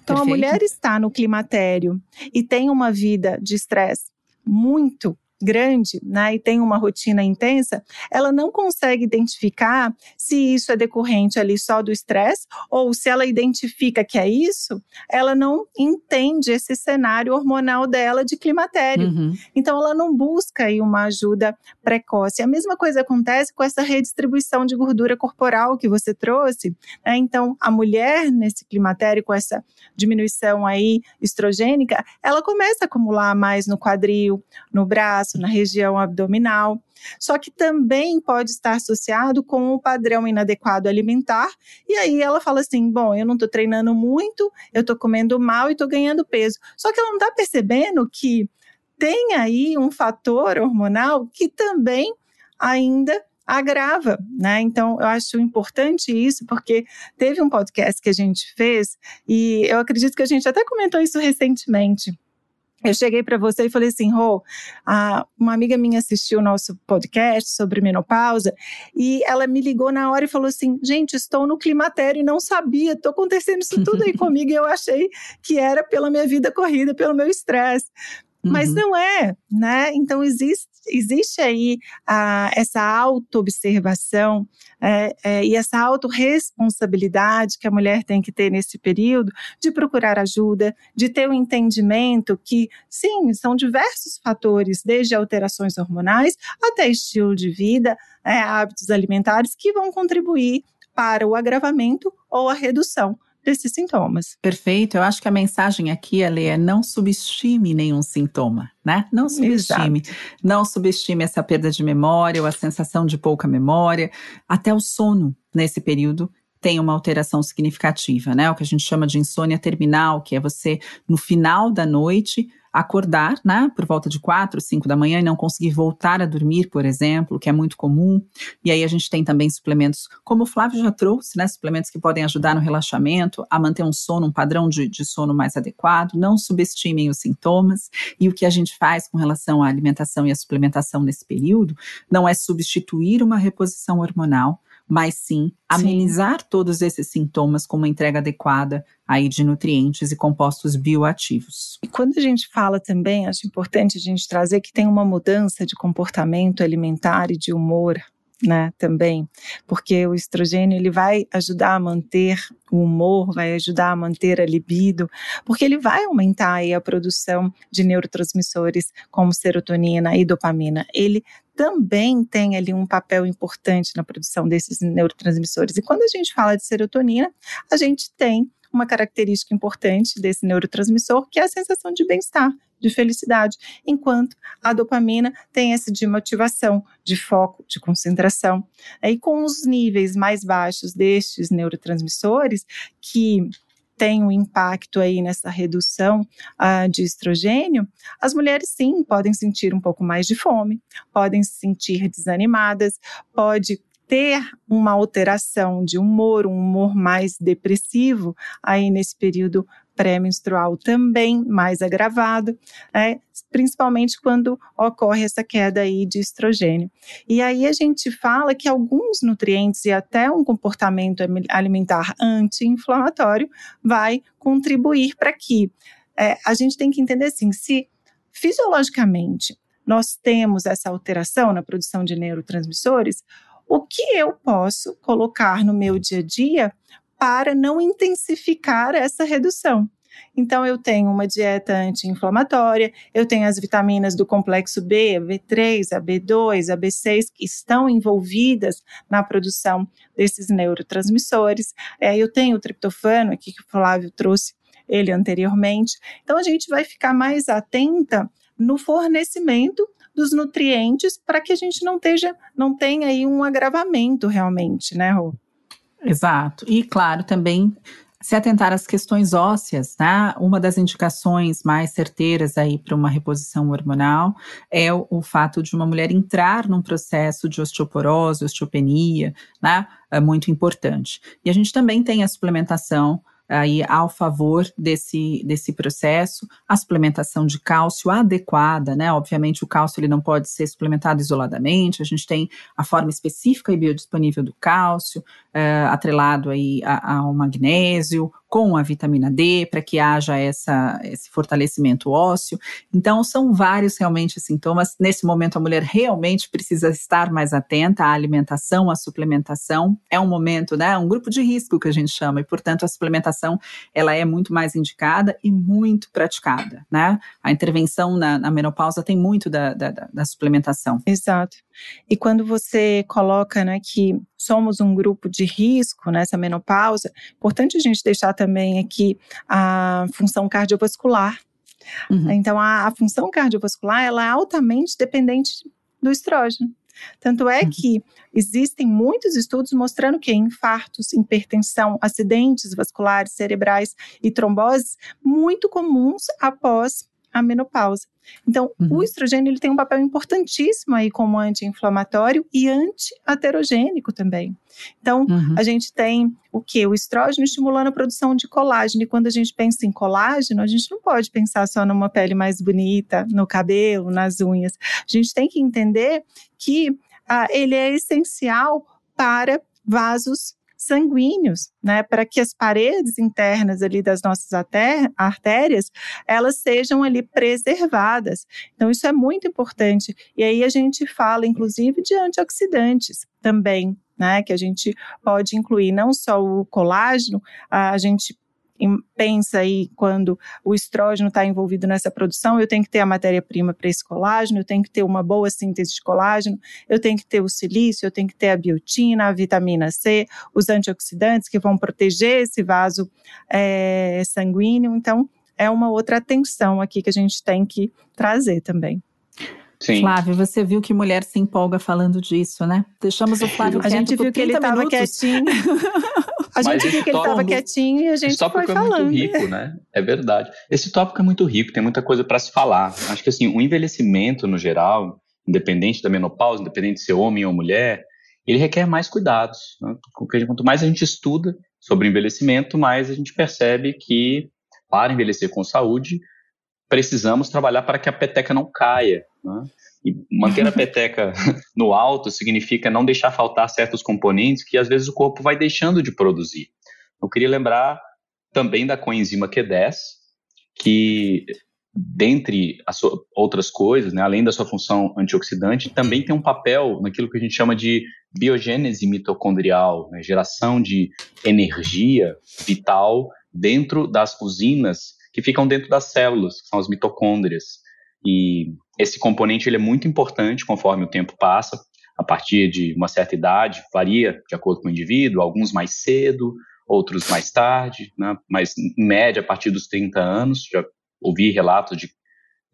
Então, Perfeito. a mulher está no climatério e tem uma vida de estresse muito grande, né, e tem uma rotina intensa, ela não consegue identificar se isso é decorrente ali só do estresse ou se ela identifica que é isso, ela não entende esse cenário hormonal dela de climatério. Uhum. Então ela não busca aí uma ajuda precoce. A mesma coisa acontece com essa redistribuição de gordura corporal que você trouxe. Né? Então a mulher nesse climatério com essa diminuição aí estrogênica, ela começa a acumular mais no quadril, no braço na região abdominal. Só que também pode estar associado com o padrão inadequado alimentar. E aí ela fala assim: bom, eu não estou treinando muito, eu estou comendo mal e estou ganhando peso. Só que ela não está percebendo que tem aí um fator hormonal que também ainda agrava, né? Então, eu acho importante isso, porque teve um podcast que a gente fez e eu acredito que a gente até comentou isso recentemente eu cheguei para você e falei assim, Rô, uma amiga minha assistiu o nosso podcast sobre menopausa e ela me ligou na hora e falou assim, gente, estou no climatério e não sabia, estou acontecendo isso tudo aí comigo e eu achei que era pela minha vida corrida, pelo meu estresse. Mas uhum. não é, né? Então existe, existe aí essa auto-observação é, é, e essa autorresponsabilidade que a mulher tem que ter nesse período de procurar ajuda, de ter o um entendimento que, sim, são diversos fatores, desde alterações hormonais até estilo de vida, é, hábitos alimentares, que vão contribuir para o agravamento ou a redução desses sintomas. Perfeito. Eu acho que a mensagem aqui, Ale, é não subestime nenhum sintoma, né? Não subestime. Exato. Não subestime essa perda de memória ou a sensação de pouca memória. Até o sono nesse período tem uma alteração significativa, né? O que a gente chama de insônia terminal, que é você, no final da noite, acordar, né, por volta de quatro, cinco da manhã e não conseguir voltar a dormir, por exemplo, que é muito comum. E aí a gente tem também suplementos, como o Flávio já trouxe, né, suplementos que podem ajudar no relaxamento, a manter um sono, um padrão de, de sono mais adequado. Não subestimem os sintomas. E o que a gente faz com relação à alimentação e à suplementação nesse período não é substituir uma reposição hormonal, mas sim amenizar sim. todos esses sintomas com uma entrega adequada aí de nutrientes e compostos bioativos. E quando a gente fala também, acho importante a gente trazer que tem uma mudança de comportamento alimentar e de humor né, também, porque o estrogênio ele vai ajudar a manter o humor, vai ajudar a manter a libido, porque ele vai aumentar aí a produção de neurotransmissores como serotonina e dopamina. Ele também tem ali um papel importante na produção desses neurotransmissores. E quando a gente fala de serotonina, a gente tem uma característica importante desse neurotransmissor, que é a sensação de bem-estar, de felicidade, enquanto a dopamina tem essa de motivação, de foco, de concentração. E com os níveis mais baixos destes neurotransmissores, que tem um impacto aí nessa redução uh, de estrogênio, as mulheres sim podem sentir um pouco mais de fome, podem se sentir desanimadas, pode ter uma alteração de humor, um humor mais depressivo aí nesse período pré-menstrual também mais agravado, é, principalmente quando ocorre essa queda aí de estrogênio. E aí a gente fala que alguns nutrientes e até um comportamento alimentar anti-inflamatório vai contribuir para que é, a gente tem que entender assim, se fisiologicamente nós temos essa alteração na produção de neurotransmissores, o que eu posso colocar no meu dia a dia para não intensificar essa redução. Então, eu tenho uma dieta anti-inflamatória, eu tenho as vitaminas do complexo B, a B3, a B2, a B6, que estão envolvidas na produção desses neurotransmissores. É, eu tenho o triptofano aqui que o Flávio trouxe ele anteriormente. Então, a gente vai ficar mais atenta no fornecimento dos nutrientes para que a gente não, esteja, não tenha aí um agravamento realmente, né, Rô? Exato. E, claro, também se atentar às questões ósseas, tá? Uma das indicações mais certeiras aí para uma reposição hormonal é o, o, fato de uma mulher entrar num processo de osteoporose, osteopenia, né? É muito importante. E a gente também tem a suplementação aí ao favor desse, desse processo, a suplementação de cálcio adequada, né? Obviamente o cálcio ele não pode ser suplementado isoladamente, a gente tem a forma específica e biodisponível do cálcio, uh, atrelado aí ao magnésio, com a vitamina D, para que haja essa, esse fortalecimento ósseo. Então, são vários realmente sintomas. Nesse momento, a mulher realmente precisa estar mais atenta à alimentação, à suplementação. É um momento, né? Um grupo de risco que a gente chama, e, portanto, a suplementação ela é muito mais indicada e muito praticada, né? A intervenção na, na menopausa tem muito da, da, da suplementação. Exato. E quando você coloca né, que somos um grupo de risco nessa menopausa, importante a gente deixar também aqui a função cardiovascular. Uhum. Então, a, a, função cardiovascular ela é altamente dependente do estrógeno. Tanto é uhum. que existem muitos estudos mostrando que infartos, hipertensão, acidentes vasculares cerebrais e tromboses muito comuns após a menopausa. Então, uhum. o estrogênio ele tem um papel importantíssimo aí como anti-inflamatório e anti-aterogênico também. Então, uhum. a gente tem o que? O estrógeno estimulando a produção de colágeno. E quando a gente pensa em colágeno, a gente não pode pensar só numa pele mais bonita, no cabelo, nas unhas. A gente tem que entender que ah, ele é essencial para vasos sanguíneos, né, para que as paredes internas ali das nossas artérias, elas sejam ali preservadas. Então isso é muito importante. E aí a gente fala inclusive de antioxidantes também, né, que a gente pode incluir não só o colágeno, a gente pensa aí quando o estrógeno está envolvido nessa produção, eu tenho que ter a matéria-prima para esse colágeno, eu tenho que ter uma boa síntese de colágeno, eu tenho que ter o silício, eu tenho que ter a biotina, a vitamina C, os antioxidantes que vão proteger esse vaso é, sanguíneo. Então, é uma outra atenção aqui que a gente tem que trazer também. Sim. Flávio, você viu que mulher se empolga falando disso, né? Deixamos o Flávio A gente viu que ele estava quietinho. A gente viu que ele estava quietinho e a gente foi falando. Esse tópico é muito rico, né? É verdade. Esse tópico é muito rico, tem muita coisa para se falar. Acho que assim, o envelhecimento no geral, independente da menopausa, independente de ser homem ou mulher, ele requer mais cuidados. Né? Quanto mais a gente estuda sobre envelhecimento, mais a gente percebe que para envelhecer com saúde, precisamos trabalhar para que a peteca não caia. Né? E manter a peteca no alto significa não deixar faltar certos componentes que às vezes o corpo vai deixando de produzir. Eu queria lembrar também da coenzima Q10, que dentre as outras coisas, né, além da sua função antioxidante, também tem um papel naquilo que a gente chama de biogênese mitocondrial, né, geração de energia vital dentro das usinas que ficam dentro das células, que são as mitocôndrias. E esse componente ele é muito importante conforme o tempo passa. A partir de uma certa idade, varia de acordo com o indivíduo, alguns mais cedo, outros mais tarde, né? mas em média a partir dos 30 anos. Já ouvi relatos de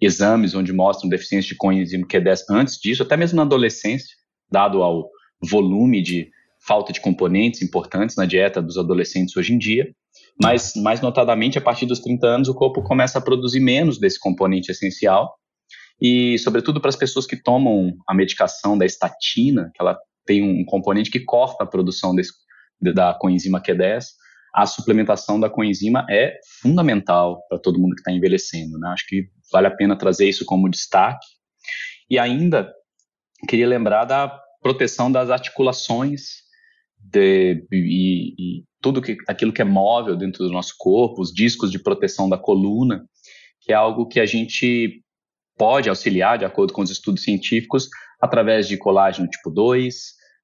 exames onde mostram deficiência de coenzima Q10 antes disso, até mesmo na adolescência, dado ao volume de falta de componentes importantes na dieta dos adolescentes hoje em dia. Mas, mais notadamente, a partir dos 30 anos, o corpo começa a produzir menos desse componente essencial. E, sobretudo, para as pessoas que tomam a medicação da estatina, que ela tem um componente que corta a produção desse, da coenzima Q10, a suplementação da coenzima é fundamental para todo mundo que está envelhecendo. Né? Acho que vale a pena trazer isso como destaque. E ainda queria lembrar da proteção das articulações de, e, e, tudo que, aquilo que é móvel dentro do nosso corpo, os discos de proteção da coluna, que é algo que a gente pode auxiliar, de acordo com os estudos científicos, através de colágeno tipo 2,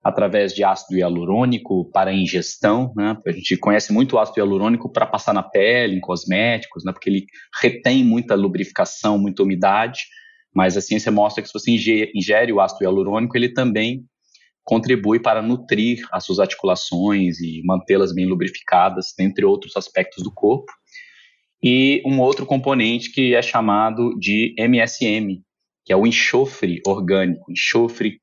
através de ácido hialurônico para ingestão, né? A gente conhece muito o ácido hialurônico para passar na pele, em cosméticos, né? Porque ele retém muita lubrificação, muita umidade, mas a ciência mostra que se você ingere o ácido hialurônico, ele também contribui para nutrir as suas articulações e mantê-las bem lubrificadas, dentre outros aspectos do corpo. E um outro componente que é chamado de MSM, que é o enxofre orgânico. Enxofre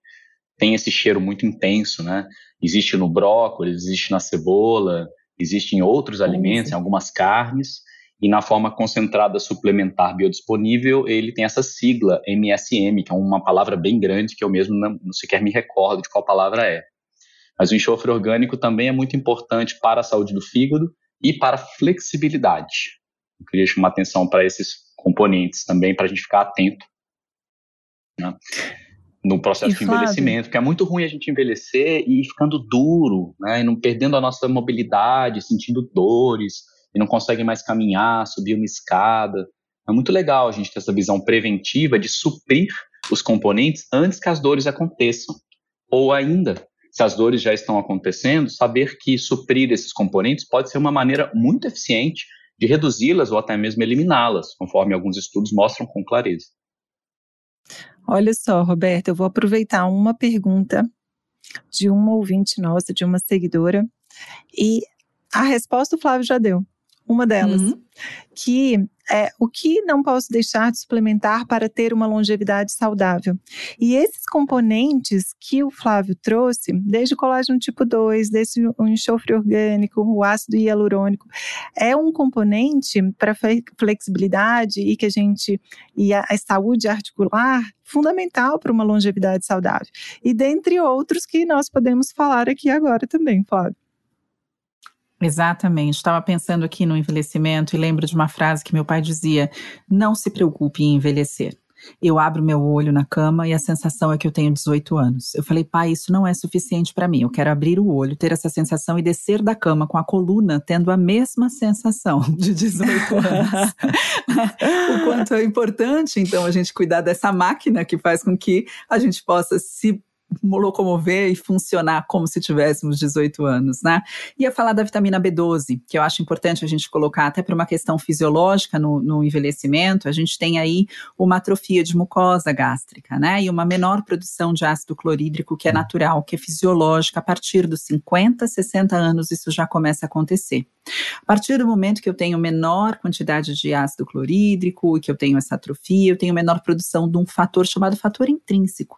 tem esse cheiro muito intenso, né? Existe no brócolis, existe na cebola, existe em outros alimentos, em algumas carnes, e na forma concentrada suplementar biodisponível, ele tem essa sigla MSM, que é uma palavra bem grande que eu mesmo não, não sequer me recordo de qual palavra é. Mas o enxofre orgânico também é muito importante para a saúde do fígado e para a flexibilidade. Eu queria chamar atenção para esses componentes também, para a gente ficar atento né, no processo e de envelhecimento, porque é muito ruim a gente envelhecer e ir ficando duro, né, e não perdendo a nossa mobilidade, sentindo dores, e não consegue mais caminhar, subir uma escada. É muito legal a gente ter essa visão preventiva de suprir os componentes antes que as dores aconteçam. Ou ainda, se as dores já estão acontecendo, saber que suprir esses componentes pode ser uma maneira muito eficiente de reduzi-las ou até mesmo eliminá-las, conforme alguns estudos mostram com clareza. Olha só, Roberto, eu vou aproveitar uma pergunta de uma ouvinte nossa, de uma seguidora, e a resposta o Flávio já deu uma delas, uhum. que é o que não posso deixar de suplementar para ter uma longevidade saudável. E esses componentes que o Flávio trouxe, desde o colágeno tipo 2, desde o enxofre orgânico, o ácido hialurônico, é um componente para flexibilidade e que a gente e a, a saúde articular fundamental para uma longevidade saudável. E dentre outros que nós podemos falar aqui agora também, Flávio. Exatamente. Estava pensando aqui no envelhecimento e lembro de uma frase que meu pai dizia: Não se preocupe em envelhecer. Eu abro meu olho na cama e a sensação é que eu tenho 18 anos. Eu falei, pai, isso não é suficiente para mim. Eu quero abrir o olho, ter essa sensação e descer da cama com a coluna tendo a mesma sensação de 18 anos. o quanto é importante, então, a gente cuidar dessa máquina que faz com que a gente possa se locomover e funcionar como se tivéssemos 18 anos, né? Ia falar da vitamina B12, que eu acho importante a gente colocar até para uma questão fisiológica no, no, envelhecimento. A gente tem aí uma atrofia de mucosa gástrica, né? E uma menor produção de ácido clorídrico que é natural, que é fisiológica. A partir dos 50, 60 anos, isso já começa a acontecer. A partir do momento que eu tenho menor quantidade de ácido clorídrico e que eu tenho essa atrofia, eu tenho menor produção de um fator chamado fator intrínseco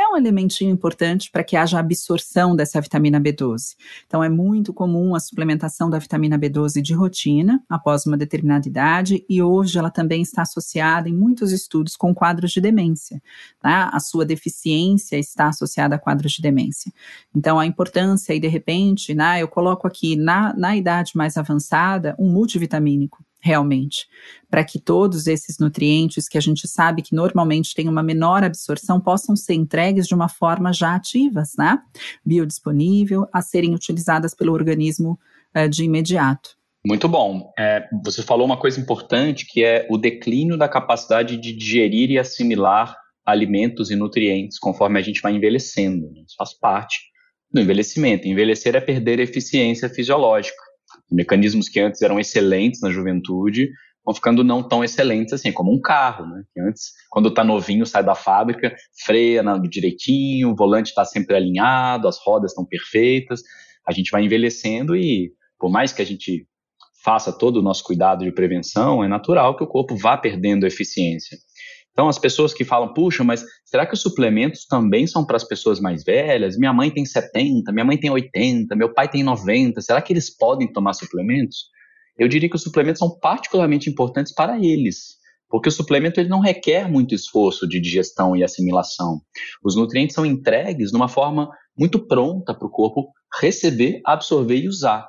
é um elementinho importante para que haja absorção dessa vitamina B12. Então, é muito comum a suplementação da vitamina B12 de rotina, após uma determinada idade, e hoje ela também está associada em muitos estudos com quadros de demência. Tá? A sua deficiência está associada a quadros de demência. Então, a importância, e de repente, né, eu coloco aqui na, na idade mais avançada, um multivitamínico realmente, para que todos esses nutrientes que a gente sabe que normalmente têm uma menor absorção possam ser entregues de uma forma já ativas, né? Biodisponível, a serem utilizadas pelo organismo uh, de imediato. Muito bom. É, você falou uma coisa importante que é o declínio da capacidade de digerir e assimilar alimentos e nutrientes conforme a gente vai envelhecendo. Né? Isso faz parte do envelhecimento. Envelhecer é perder eficiência fisiológica mecanismos que antes eram excelentes na juventude vão ficando não tão excelentes assim, como um carro, né? Que antes, quando está novinho, sai da fábrica, freia direitinho, o volante está sempre alinhado, as rodas estão perfeitas. A gente vai envelhecendo e por mais que a gente faça todo o nosso cuidado de prevenção, é natural que o corpo vá perdendo eficiência. Então, as pessoas que falam, puxa, mas será que os suplementos também são para as pessoas mais velhas? Minha mãe tem 70, minha mãe tem 80, meu pai tem 90, será que eles podem tomar suplementos? Eu diria que os suplementos são particularmente importantes para eles, porque o suplemento ele não requer muito esforço de digestão e assimilação. Os nutrientes são entregues de uma forma muito pronta para o corpo receber, absorver e usar.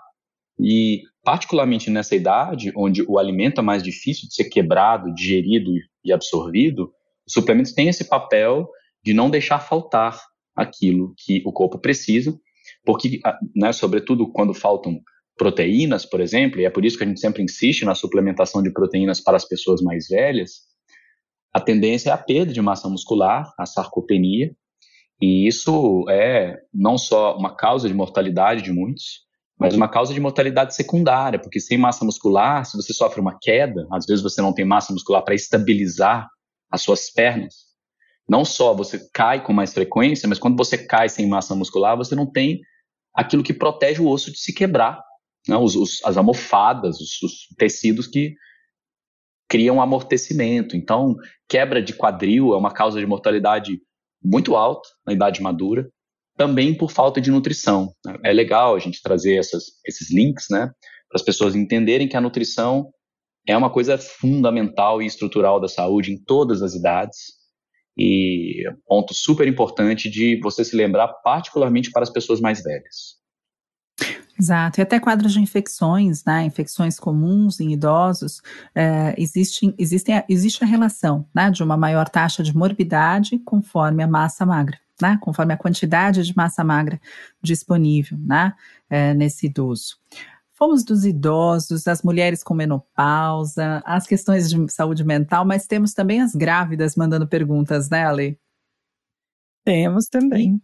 E, particularmente nessa idade, onde o alimento é mais difícil de ser quebrado, digerido e absorvido, os suplementos têm esse papel de não deixar faltar aquilo que o corpo precisa, porque, né, sobretudo quando faltam proteínas, por exemplo, e é por isso que a gente sempre insiste na suplementação de proteínas para as pessoas mais velhas, a tendência é a perda de massa muscular, a sarcopenia, e isso é não só uma causa de mortalidade de muitos, mas uma causa de mortalidade secundária, porque sem massa muscular, se você sofre uma queda, às vezes você não tem massa muscular para estabilizar as suas pernas. Não só você cai com mais frequência, mas quando você cai sem massa muscular, você não tem aquilo que protege o osso de se quebrar, né? os, os, as almofadas, os, os tecidos que criam amortecimento. Então, quebra de quadril é uma causa de mortalidade muito alta na idade madura também por falta de nutrição. É legal a gente trazer essas, esses links, né, para as pessoas entenderem que a nutrição é uma coisa fundamental e estrutural da saúde em todas as idades. E ponto super importante de você se lembrar, particularmente para as pessoas mais velhas. Exato, e até quadros de infecções, né, infecções comuns em idosos, é, existe, existe a relação né, de uma maior taxa de morbidade conforme a massa magra né, conforme a quantidade de massa magra disponível, né, é, nesse idoso. Fomos dos idosos, as mulheres com menopausa, as questões de saúde mental, mas temos também as grávidas mandando perguntas, né, Ale? Temos também.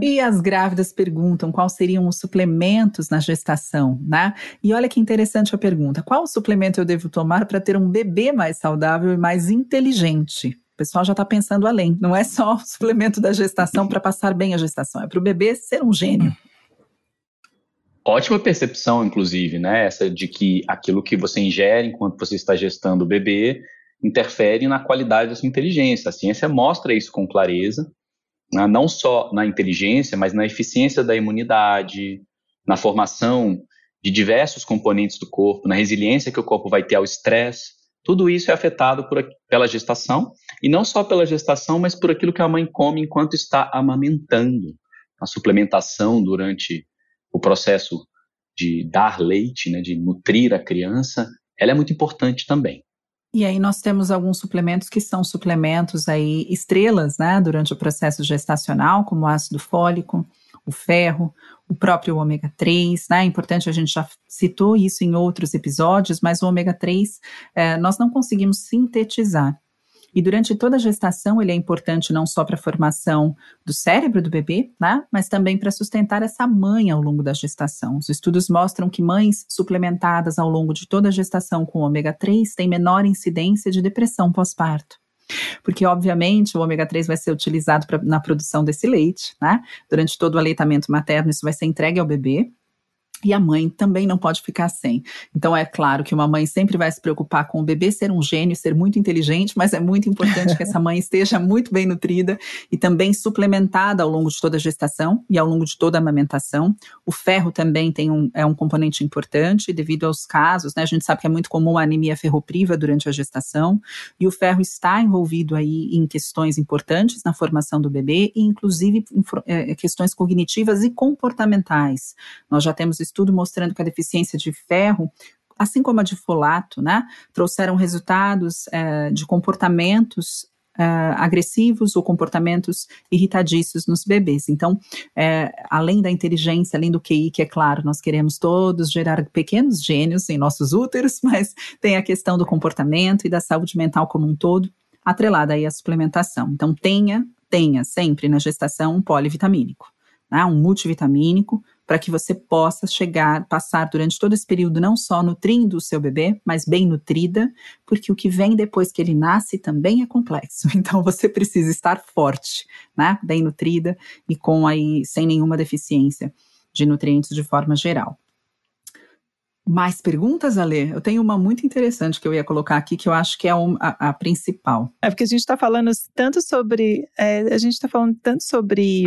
E as grávidas perguntam quais seriam os suplementos na gestação, né? E olha que interessante a pergunta: qual suplemento eu devo tomar para ter um bebê mais saudável e mais inteligente? O pessoal já está pensando além. Não é só o suplemento da gestação para passar bem a gestação, é para o bebê ser um gênio. Ótima percepção, inclusive, né? Essa de que aquilo que você ingere enquanto você está gestando o bebê interfere na qualidade da sua inteligência. A ciência mostra isso com clareza, né? não só na inteligência, mas na eficiência da imunidade, na formação de diversos componentes do corpo, na resiliência que o corpo vai ter ao estresse. Tudo isso é afetado por, pela gestação, e não só pela gestação, mas por aquilo que a mãe come enquanto está amamentando. A suplementação durante o processo de dar leite, né, de nutrir a criança, ela é muito importante também. E aí nós temos alguns suplementos que são suplementos aí estrelas, né, durante o processo gestacional, como o ácido fólico, o ferro, o próprio ômega 3, né? É importante, a gente já citou isso em outros episódios, mas o ômega 3 eh, nós não conseguimos sintetizar. E durante toda a gestação, ele é importante não só para a formação do cérebro do bebê, né, mas também para sustentar essa mãe ao longo da gestação. Os estudos mostram que mães suplementadas ao longo de toda a gestação com ômega 3 têm menor incidência de depressão pós-parto. Porque, obviamente, o ômega 3 vai ser utilizado pra, na produção desse leite, né? Durante todo o aleitamento materno, isso vai ser entregue ao bebê, e a mãe também não pode ficar sem. Então, é claro que uma mãe sempre vai se preocupar com o bebê ser um gênio, ser muito inteligente, mas é muito importante que essa mãe esteja muito bem nutrida e também suplementada ao longo de toda a gestação e ao longo de toda a amamentação. O ferro também tem um, é um componente importante devido aos casos, né? A gente sabe que é muito comum a anemia ferropriva durante a gestação e o ferro está envolvido aí em questões importantes na formação do bebê e, inclusive, em, é, questões cognitivas e comportamentais. Nós já temos estudo mostrando que a deficiência de ferro assim como a de folato, né, trouxeram resultados é, de comportamentos é, agressivos ou comportamentos irritadiços nos bebês. Então, é, além da inteligência, além do QI, que é claro, nós queremos todos gerar pequenos gênios em nossos úteros, mas tem a questão do comportamento e da saúde mental como um todo, atrelada aí à suplementação. Então, tenha, tenha sempre na gestação um polivitamínico, né, um multivitamínico, para que você possa chegar, passar durante todo esse período não só nutrindo o seu bebê, mas bem nutrida, porque o que vem depois que ele nasce também é complexo. Então você precisa estar forte, né? Bem nutrida e com aí sem nenhuma deficiência de nutrientes de forma geral. Mais perguntas, Ale? Eu tenho uma muito interessante que eu ia colocar aqui, que eu acho que é a, a, principal. É porque a gente está falando tanto sobre. É, a gente está falando tanto sobre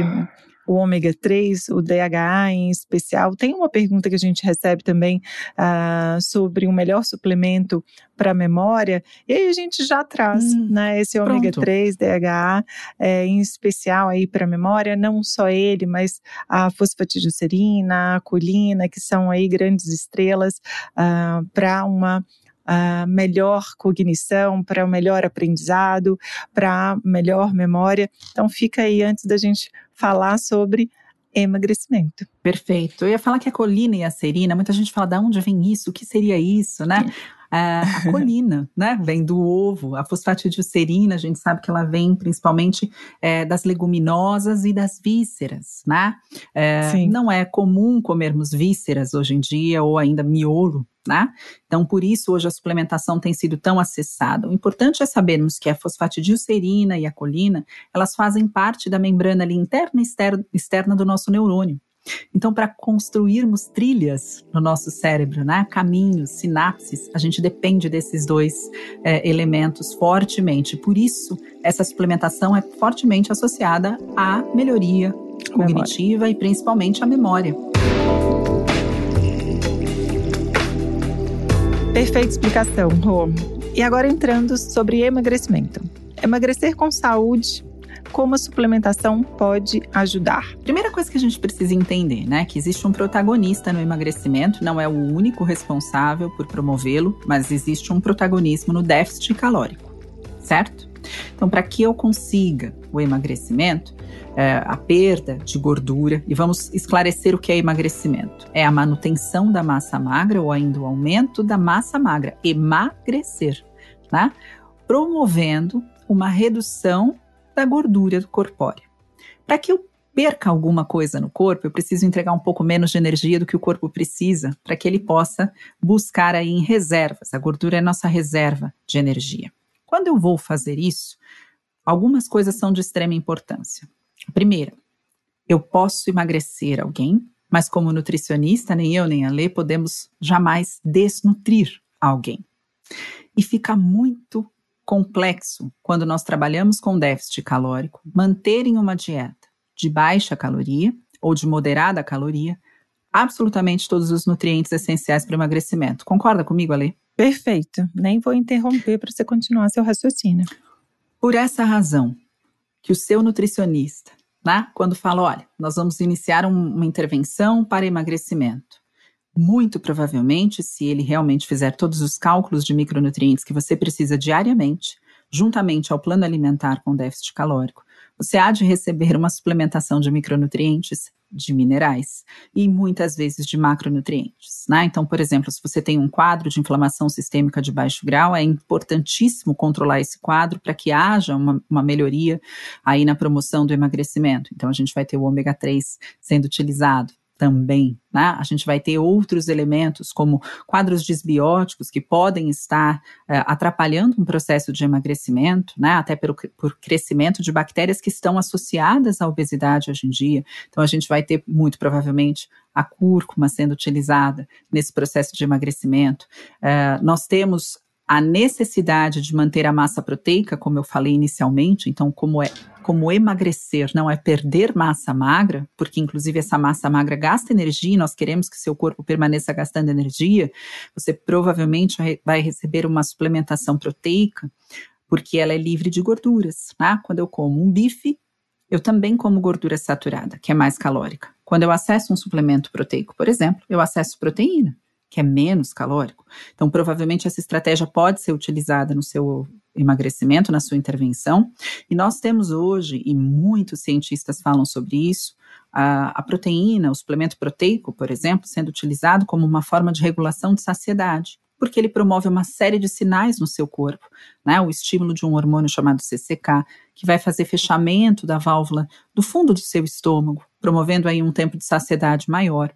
o ômega 3, o DHA em especial. Tem uma pergunta que a gente recebe também uh, sobre um melhor suplemento para memória, e aí a gente já traz hum, né, esse ômega 3, DHA, é, em especial aí para memória, não só ele, mas a fosfatidilcerina, a colina, que são aí grandes estrelas ah, para uma uh, melhor cognição, para o melhor aprendizado, para melhor memória. Então fica aí antes da gente falar sobre emagrecimento. Perfeito. Eu ia falar que a colina e a serina, muita gente fala de onde vem isso, o que seria isso, né? A colina, né? Vem do ovo. A fosfatidilcerina, a gente sabe que ela vem principalmente é, das leguminosas e das vísceras, né? É, não é comum comermos vísceras hoje em dia, ou ainda miolo, né? Então, por isso, hoje a suplementação tem sido tão acessada. O importante é sabermos que a fosfatidilcerina e a colina, elas fazem parte da membrana ali interna e externa do nosso neurônio. Então, para construirmos trilhas no nosso cérebro, né, caminhos, sinapses, a gente depende desses dois é, elementos fortemente. Por isso, essa suplementação é fortemente associada à melhoria cognitiva memória. e principalmente à memória. Perfeita explicação, Rô. E agora entrando sobre emagrecimento. Emagrecer com saúde como a suplementação pode ajudar? Primeira coisa que a gente precisa entender, né, que existe um protagonista no emagrecimento, não é o único responsável por promovê-lo, mas existe um protagonismo no déficit calórico, certo? Então, para que eu consiga o emagrecimento, é, a perda de gordura, e vamos esclarecer o que é emagrecimento: é a manutenção da massa magra ou ainda o aumento da massa magra, emagrecer, né? promovendo uma redução da gordura corpórea. Para que eu perca alguma coisa no corpo, eu preciso entregar um pouco menos de energia do que o corpo precisa para que ele possa buscar aí em reservas. A gordura é nossa reserva de energia. Quando eu vou fazer isso, algumas coisas são de extrema importância. Primeira, eu posso emagrecer alguém, mas como nutricionista, nem eu nem a Lê podemos jamais desnutrir alguém. E fica muito complexo quando nós trabalhamos com déficit calórico, manterem uma dieta de baixa caloria ou de moderada caloria absolutamente todos os nutrientes essenciais para o emagrecimento. Concorda comigo, Ale? Perfeito. Nem vou interromper para você continuar seu raciocínio. Por essa razão, que o seu nutricionista, né, quando fala, olha, nós vamos iniciar um, uma intervenção para emagrecimento, muito provavelmente, se ele realmente fizer todos os cálculos de micronutrientes que você precisa diariamente, juntamente ao plano alimentar com déficit calórico, você há de receber uma suplementação de micronutrientes, de minerais e muitas vezes de macronutrientes. Né? Então, por exemplo, se você tem um quadro de inflamação sistêmica de baixo grau, é importantíssimo controlar esse quadro para que haja uma, uma melhoria aí na promoção do emagrecimento. Então, a gente vai ter o ômega 3 sendo utilizado também. Né? A gente vai ter outros elementos, como quadros desbióticos, que podem estar é, atrapalhando um processo de emagrecimento, né? até por, por crescimento de bactérias que estão associadas à obesidade hoje em dia. Então, a gente vai ter, muito provavelmente, a cúrcuma sendo utilizada nesse processo de emagrecimento. É, nós temos a necessidade de manter a massa proteica, como eu falei inicialmente, então, como é como emagrecer não é perder massa magra, porque inclusive essa massa magra gasta energia e nós queremos que seu corpo permaneça gastando energia, você provavelmente vai receber uma suplementação proteica, porque ela é livre de gorduras. Né? Quando eu como um bife, eu também como gordura saturada, que é mais calórica. Quando eu acesso um suplemento proteico, por exemplo, eu acesso proteína que é menos calórico. Então, provavelmente essa estratégia pode ser utilizada no seu emagrecimento, na sua intervenção. E nós temos hoje, e muitos cientistas falam sobre isso, a, a proteína, o suplemento proteico, por exemplo, sendo utilizado como uma forma de regulação de saciedade porque ele promove uma série de sinais no seu corpo, né? O estímulo de um hormônio chamado CCK, que vai fazer fechamento da válvula do fundo do seu estômago, promovendo aí um tempo de saciedade maior.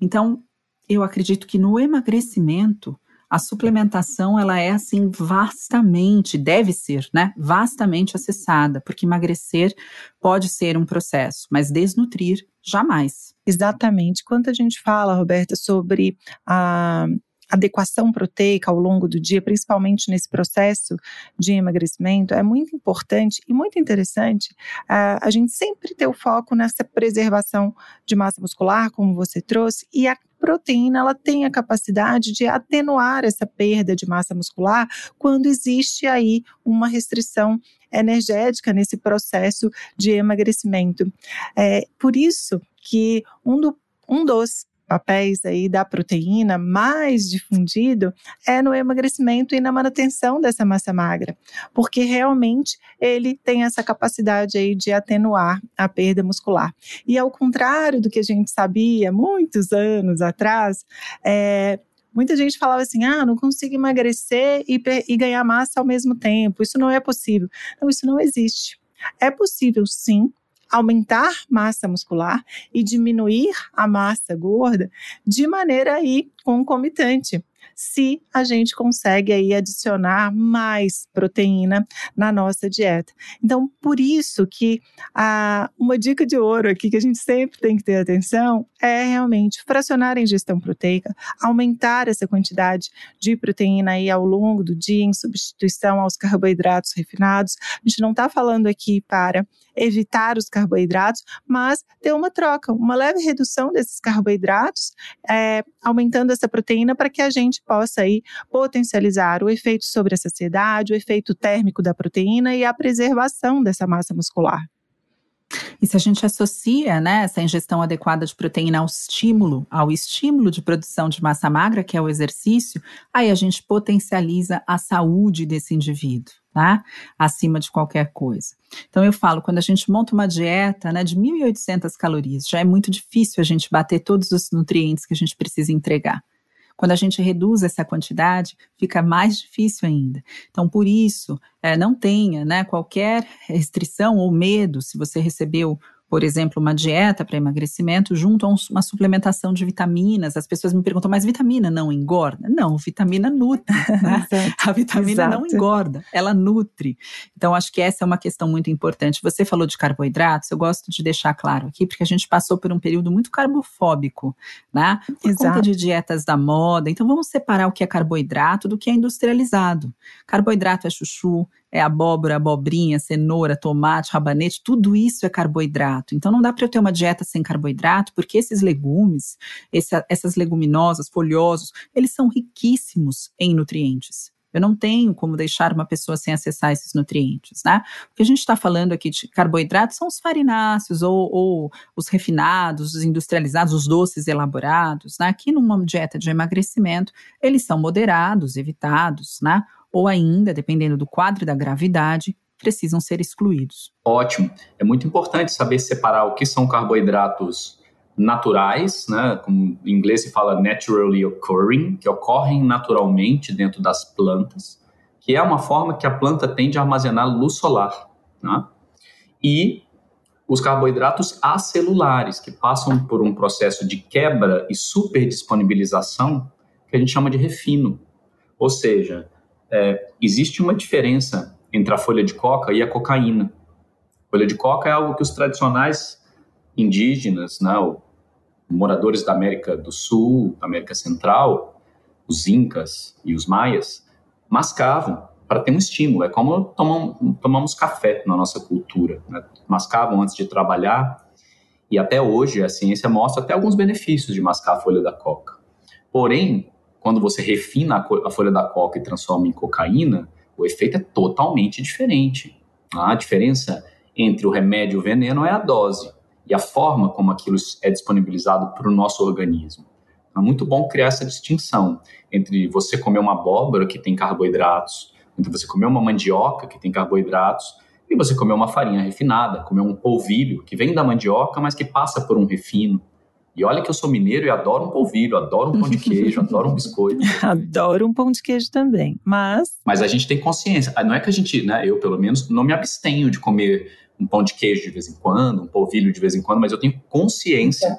Então, eu acredito que no emagrecimento, a suplementação ela é assim vastamente, deve ser, né? Vastamente acessada, porque emagrecer pode ser um processo, mas desnutrir jamais. Exatamente. Quando a gente fala, Roberta, sobre a adequação proteica ao longo do dia, principalmente nesse processo de emagrecimento, é muito importante e muito interessante uh, a gente sempre ter o foco nessa preservação de massa muscular, como você trouxe, e a proteína ela tem a capacidade de atenuar essa perda de massa muscular quando existe aí uma restrição energética nesse processo de emagrecimento. É por isso que um, do, um dos papéis aí da proteína mais difundido é no emagrecimento e na manutenção dessa massa magra, porque realmente ele tem essa capacidade aí de atenuar a perda muscular. E ao contrário do que a gente sabia muitos anos atrás, é, Muita gente falava assim: ah, não consigo emagrecer e, e ganhar massa ao mesmo tempo. Isso não é possível. Não, isso não existe. É possível sim aumentar massa muscular e diminuir a massa gorda de maneira aí concomitante se a gente consegue aí adicionar mais proteína na nossa dieta. Então, por isso que a, uma dica de ouro aqui que a gente sempre tem que ter atenção é realmente fracionar a ingestão proteica, aumentar essa quantidade de proteína aí ao longo do dia em substituição aos carboidratos refinados. A gente não está falando aqui para evitar os carboidratos, mas ter uma troca, uma leve redução desses carboidratos, é, aumentando essa proteína para que a gente possa aí potencializar o efeito sobre a saciedade, o efeito térmico da proteína e a preservação dessa massa muscular. E se a gente associa né, essa ingestão adequada de proteína ao estímulo, ao estímulo de produção de massa magra, que é o exercício, aí a gente potencializa a saúde desse indivíduo, tá? Acima de qualquer coisa. Então eu falo, quando a gente monta uma dieta né, de 1.800 calorias, já é muito difícil a gente bater todos os nutrientes que a gente precisa entregar. Quando a gente reduz essa quantidade, fica mais difícil ainda. Então, por isso, é, não tenha né, qualquer restrição ou medo se você recebeu por exemplo, uma dieta para emagrecimento junto a um, uma suplementação de vitaminas. As pessoas me perguntam, mas vitamina não engorda? Não, vitamina nutre. Né? a vitamina Exato. não engorda, ela nutre. Então, acho que essa é uma questão muito importante. Você falou de carboidratos, eu gosto de deixar claro aqui, porque a gente passou por um período muito carbofóbico, né? Por Exato. conta de dietas da moda. Então, vamos separar o que é carboidrato do que é industrializado. Carboidrato é chuchu, é abóbora, abobrinha, cenoura, tomate, rabanete, tudo isso é carboidrato. Então não dá para eu ter uma dieta sem carboidrato, porque esses legumes, essa, essas leguminosas, folhosos, eles são riquíssimos em nutrientes. Eu não tenho como deixar uma pessoa sem acessar esses nutrientes, né? O que a gente está falando aqui de carboidratos são os farináceos ou, ou, os refinados, os industrializados, os doces elaborados, né? Aqui numa dieta de emagrecimento, eles são moderados, evitados, né? Ou ainda, dependendo do quadro e da gravidade, precisam ser excluídos. Ótimo. É muito importante saber separar o que são carboidratos naturais, né, como em inglês se fala naturally occurring, que ocorrem naturalmente dentro das plantas, que é uma forma que a planta tem de armazenar luz solar, né? e os carboidratos acelulares, que passam por um processo de quebra e superdisponibilização, que a gente chama de refino. Ou seja, é, existe uma diferença entre a folha de coca e a cocaína. Folha de coca é algo que os tradicionais indígenas, né, moradores da América do Sul, da América Central, os incas e os maias, mascavam para ter um estímulo. É como tomam, tomamos café na nossa cultura. Né? Mascavam antes de trabalhar e até hoje a ciência mostra até alguns benefícios de mascar a folha da coca. Porém, quando você refina a folha da coca e transforma em cocaína, o efeito é totalmente diferente. A diferença entre o remédio e o veneno é a dose e a forma como aquilo é disponibilizado para o nosso organismo. É muito bom criar essa distinção entre você comer uma abóbora que tem carboidratos, entre você comer uma mandioca que tem carboidratos e você comer uma farinha refinada, comer um polvilho que vem da mandioca, mas que passa por um refino. E olha que eu sou mineiro e adoro um polvilho, adoro um pão de queijo, adoro um biscoito. adoro um pão de queijo também, mas... Mas a gente tem consciência. Ah, não é que a gente, né, eu pelo menos, não me abstenho de comer um pão de queijo de vez em quando, um polvilho de vez em quando, mas eu tenho consciência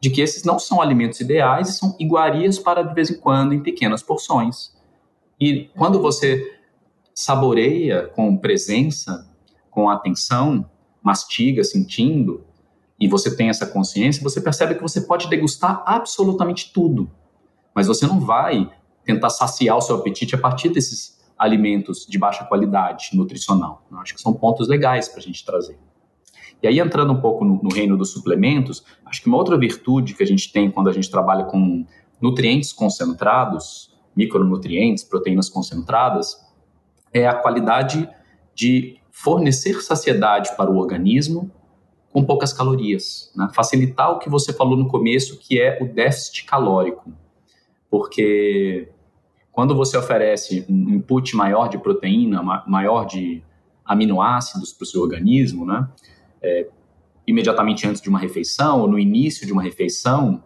de que esses não são alimentos ideais e são iguarias para de vez em quando em pequenas porções. E quando você saboreia com presença, com atenção, mastiga, sentindo, e você tem essa consciência, você percebe que você pode degustar absolutamente tudo. Mas você não vai tentar saciar o seu apetite a partir desses alimentos de baixa qualidade nutricional. Eu acho que são pontos legais para a gente trazer. E aí, entrando um pouco no, no, reino dos suplementos, acho que uma outra virtude que a gente tem quando a gente trabalha com nutrientes concentrados, micronutrientes, proteínas concentradas, é a qualidade de fornecer saciedade para o organismo com poucas calorias. Né? Facilitar o que você falou no começo, que é o déficit calórico. Porque quando você oferece um input maior de proteína, maior de aminoácidos para o seu organismo, né? É, imediatamente antes de uma refeição ou no início de uma refeição,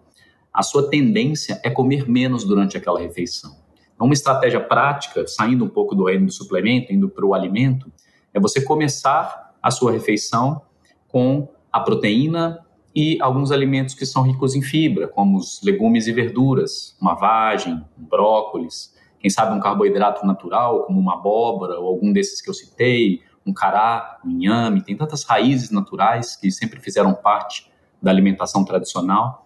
a sua tendência é comer menos durante aquela refeição. Então, uma estratégia prática, saindo um pouco do reino do suplemento, indo para o alimento, é você começar a sua refeição com a proteína e alguns alimentos que são ricos em fibra, como os legumes e verduras, uma vagem, um brócolis, quem sabe um carboidrato natural, como uma abóbora ou algum desses que eu citei, um cará, um inhame, tem tantas raízes naturais que sempre fizeram parte da alimentação tradicional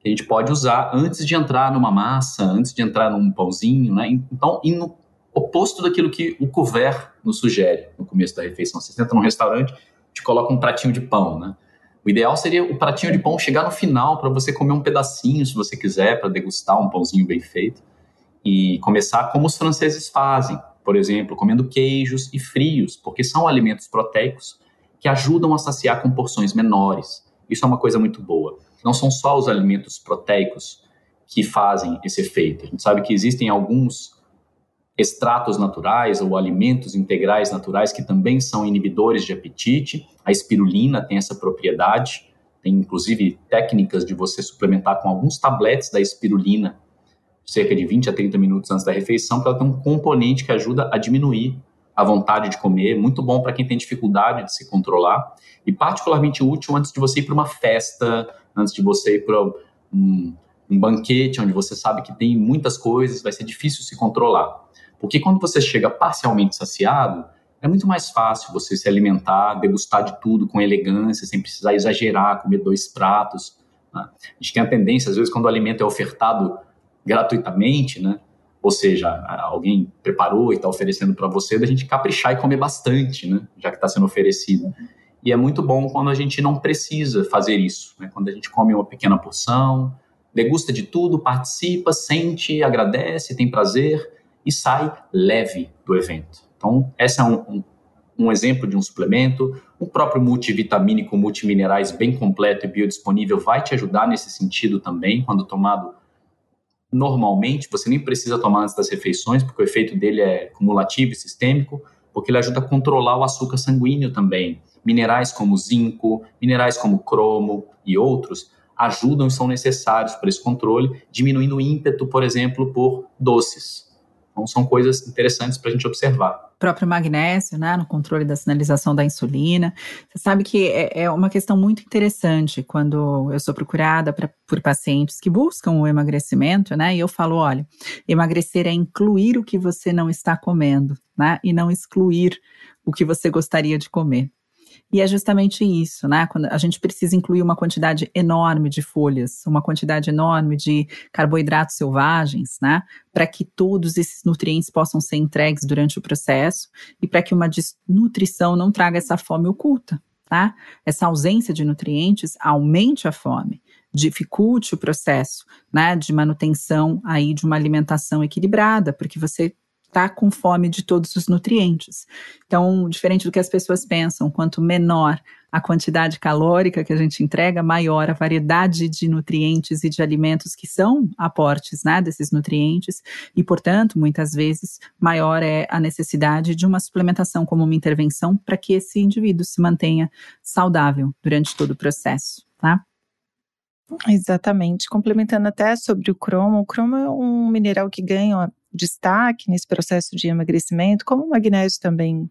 que a gente pode usar antes de entrar numa massa, antes de entrar num pãozinho, né? Então, indo oposto daquilo que o couvert nos sugere no começo da refeição. Você entra num restaurante, te coloca um pratinho de pão, né? O ideal seria o pratinho de pão chegar no final para você comer um pedacinho, se você quiser, para degustar um pãozinho bem feito. E começar como os franceses fazem, por exemplo, comendo queijos e frios, porque são alimentos proteicos que ajudam a saciar com porções menores. Isso é uma coisa muito boa. Não são só os alimentos proteicos que fazem esse efeito. A gente sabe que existem alguns extratos naturais ou alimentos integrais naturais que também são inibidores de apetite. A espirulina tem essa propriedade. Tem inclusive técnicas de você suplementar com alguns tabletes da espirulina cerca de 20 a 30 minutos antes da refeição, para ela ter um componente que ajuda a diminuir a vontade de comer, muito bom para quem tem dificuldade de se controlar e particularmente útil antes de você ir para uma festa, antes de você ir para um, um banquete onde você sabe que tem muitas coisas, vai ser difícil se controlar. Porque quando você chega parcialmente saciado, é muito mais fácil você se alimentar, degustar de tudo com elegância, sem precisar exagerar, comer dois pratos. Né? A gente tem a tendência, às vezes, quando o alimento é ofertado gratuitamente, né? Ou seja, alguém preparou e está oferecendo para você, da gente caprichar e comer bastante, né? Já que está sendo oferecido. E é muito bom quando a gente não precisa fazer isso, né? Quando a gente come uma pequena porção, degusta de tudo, participa, sente, agradece, tem prazer e sai leve do evento. Então, esse é um, um, um exemplo de um suplemento. O próprio multivitamínico, multiminerais bem completo e biodisponível vai te ajudar nesse sentido também, quando tomado normalmente, você nem precisa tomar antes das refeições, porque o efeito dele é cumulativo e sistêmico, porque ele ajuda a controlar o açúcar sanguíneo também. Minerais como zinco, minerais como cromo e outros ajudam e são necessários para esse controle, diminuindo o ímpeto, por exemplo, por doces. Então, são coisas interessantes para a gente observar próprio magnésio, né, no controle da sinalização da insulina. Você sabe que é, é uma questão muito interessante quando eu sou procurada pra, por pacientes que buscam o emagrecimento, né, e eu falo, olha, emagrecer é incluir o que você não está comendo, né, e não excluir o que você gostaria de comer. E é justamente isso, né? Quando a gente precisa incluir uma quantidade enorme de folhas, uma quantidade enorme de carboidratos selvagens, né? Para que todos esses nutrientes possam ser entregues durante o processo e para que uma desnutrição não traga essa fome oculta, tá? Essa ausência de nutrientes aumente a fome, dificulte o processo, né? De manutenção aí de uma alimentação equilibrada, porque você está com fome de todos os nutrientes. Então, diferente do que as pessoas pensam, quanto menor a quantidade calórica que a gente entrega, maior a variedade de nutrientes e de alimentos que são aportes né, desses nutrientes, e, portanto, muitas vezes, maior é a necessidade de uma suplementação como uma intervenção para que esse indivíduo se mantenha saudável durante todo o processo, tá? Exatamente. Complementando até sobre o cromo, o cromo é um mineral que ganha destaque nesse processo de emagrecimento, como o magnésio também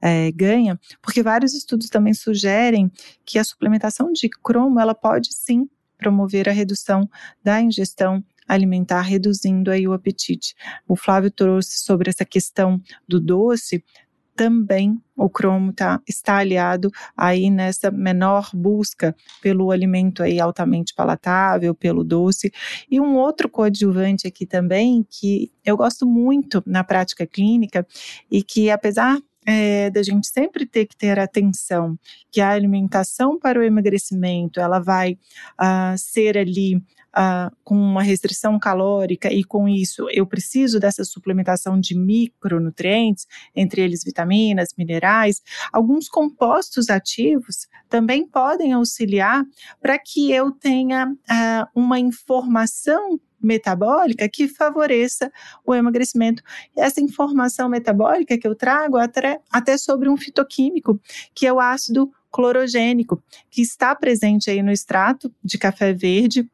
é, ganha, porque vários estudos também sugerem que a suplementação de cromo ela pode sim promover a redução da ingestão alimentar, reduzindo aí o apetite. O Flávio trouxe sobre essa questão do doce, também o cromo tá, está aliado aí nessa menor busca pelo alimento aí altamente palatável, pelo doce. E um outro coadjuvante aqui também que eu gosto muito na prática clínica e que apesar é, da gente sempre ter que ter atenção que a alimentação para o emagrecimento ela vai uh, ser ali uh, com uma restrição calórica e com isso eu preciso dessa suplementação de micronutrientes, entre eles vitaminas, minerais, alguns compostos ativos também podem auxiliar para que eu tenha uh, uma informação metabólica que favoreça o emagrecimento. Essa informação metabólica que eu trago até, até sobre um fitoquímico, que é o ácido clorogênico, que está presente aí no extrato de café verde,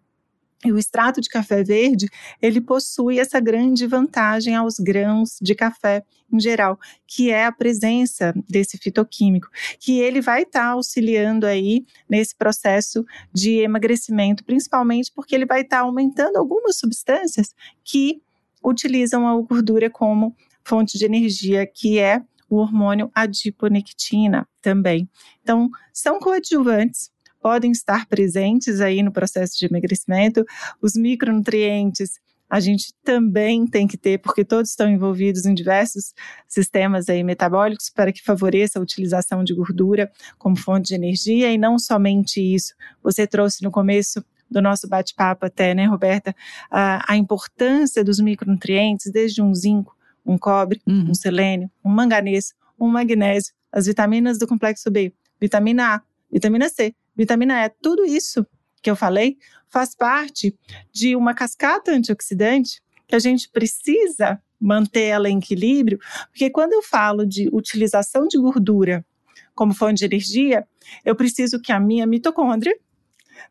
e o extrato de café verde, ele possui essa grande vantagem aos grãos de café em geral, que é a presença desse fitoquímico, que ele vai estar tá auxiliando aí nesse processo de emagrecimento, principalmente porque ele vai estar tá aumentando algumas substâncias que utilizam a gordura como fonte de energia, que é o hormônio adiponectina também. Então, são coadjuvantes podem estar presentes aí no processo de emagrecimento. Os micronutrientes a gente também tem que ter, porque todos estão envolvidos em diversos sistemas aí metabólicos para que favoreça a utilização de gordura como fonte de energia e não somente isso. Você trouxe no começo do nosso bate-papo até, né, Roberta, a, a, importância dos micronutrientes, desde um zinco, um cobre, uhum. um selênio, um manganês, um magnésio, as vitaminas do complexo B, vitamina A, vitamina C, vitamina E, tudo isso que eu falei faz parte de uma cascata antioxidante que a gente precisa manter ela em equilíbrio, porque quando eu falo de utilização de gordura como fonte de energia, eu preciso que a minha mitocôndria,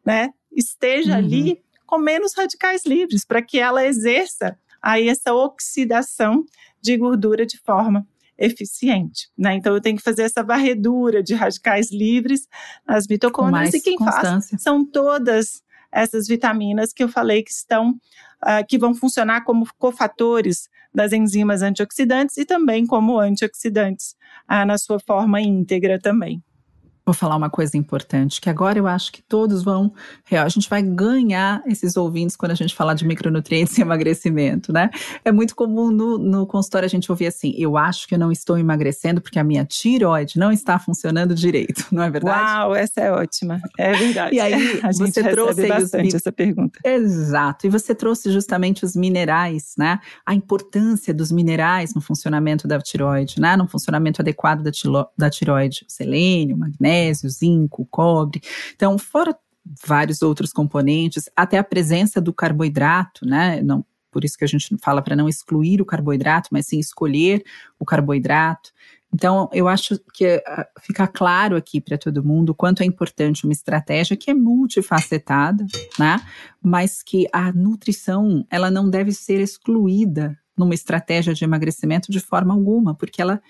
né, esteja uhum. ali com menos radicais livres para que ela exerça aí essa oxidação de gordura de forma eficiente. Né? Então, eu tenho que fazer essa varredura de radicais livres nas mitocôndrias e quem faz são todas essas vitaminas que eu falei que estão, uh, que vão funcionar como cofatores das enzimas antioxidantes e também como antioxidantes uh, na sua forma íntegra também. Vou falar uma coisa importante, que agora eu acho que todos vão. A gente vai ganhar esses ouvintes quando a gente falar de micronutrientes e emagrecimento, né? É muito comum no, no consultório a gente ouvir assim: eu acho que eu não estou emagrecendo porque a minha tireoide não está funcionando direito, não é verdade? Uau, essa é ótima. É verdade. E aí, a gente você trouxe bastante os... essa pergunta. Exato. E você trouxe justamente os minerais, né? A importância dos minerais no funcionamento da tireoide, né? No funcionamento adequado da, tilo... da tireoide. Selênio, magnésio magnésio, zinco, cobre. Então, fora vários outros componentes, até a presença do carboidrato, né? Não, por isso que a gente fala para não excluir o carboidrato, mas sim escolher o carboidrato. Então, eu acho que uh, fica claro aqui para todo mundo quanto é importante uma estratégia que é multifacetada, né? Mas que a nutrição, ela não deve ser excluída numa estratégia de emagrecimento de forma alguma, porque ela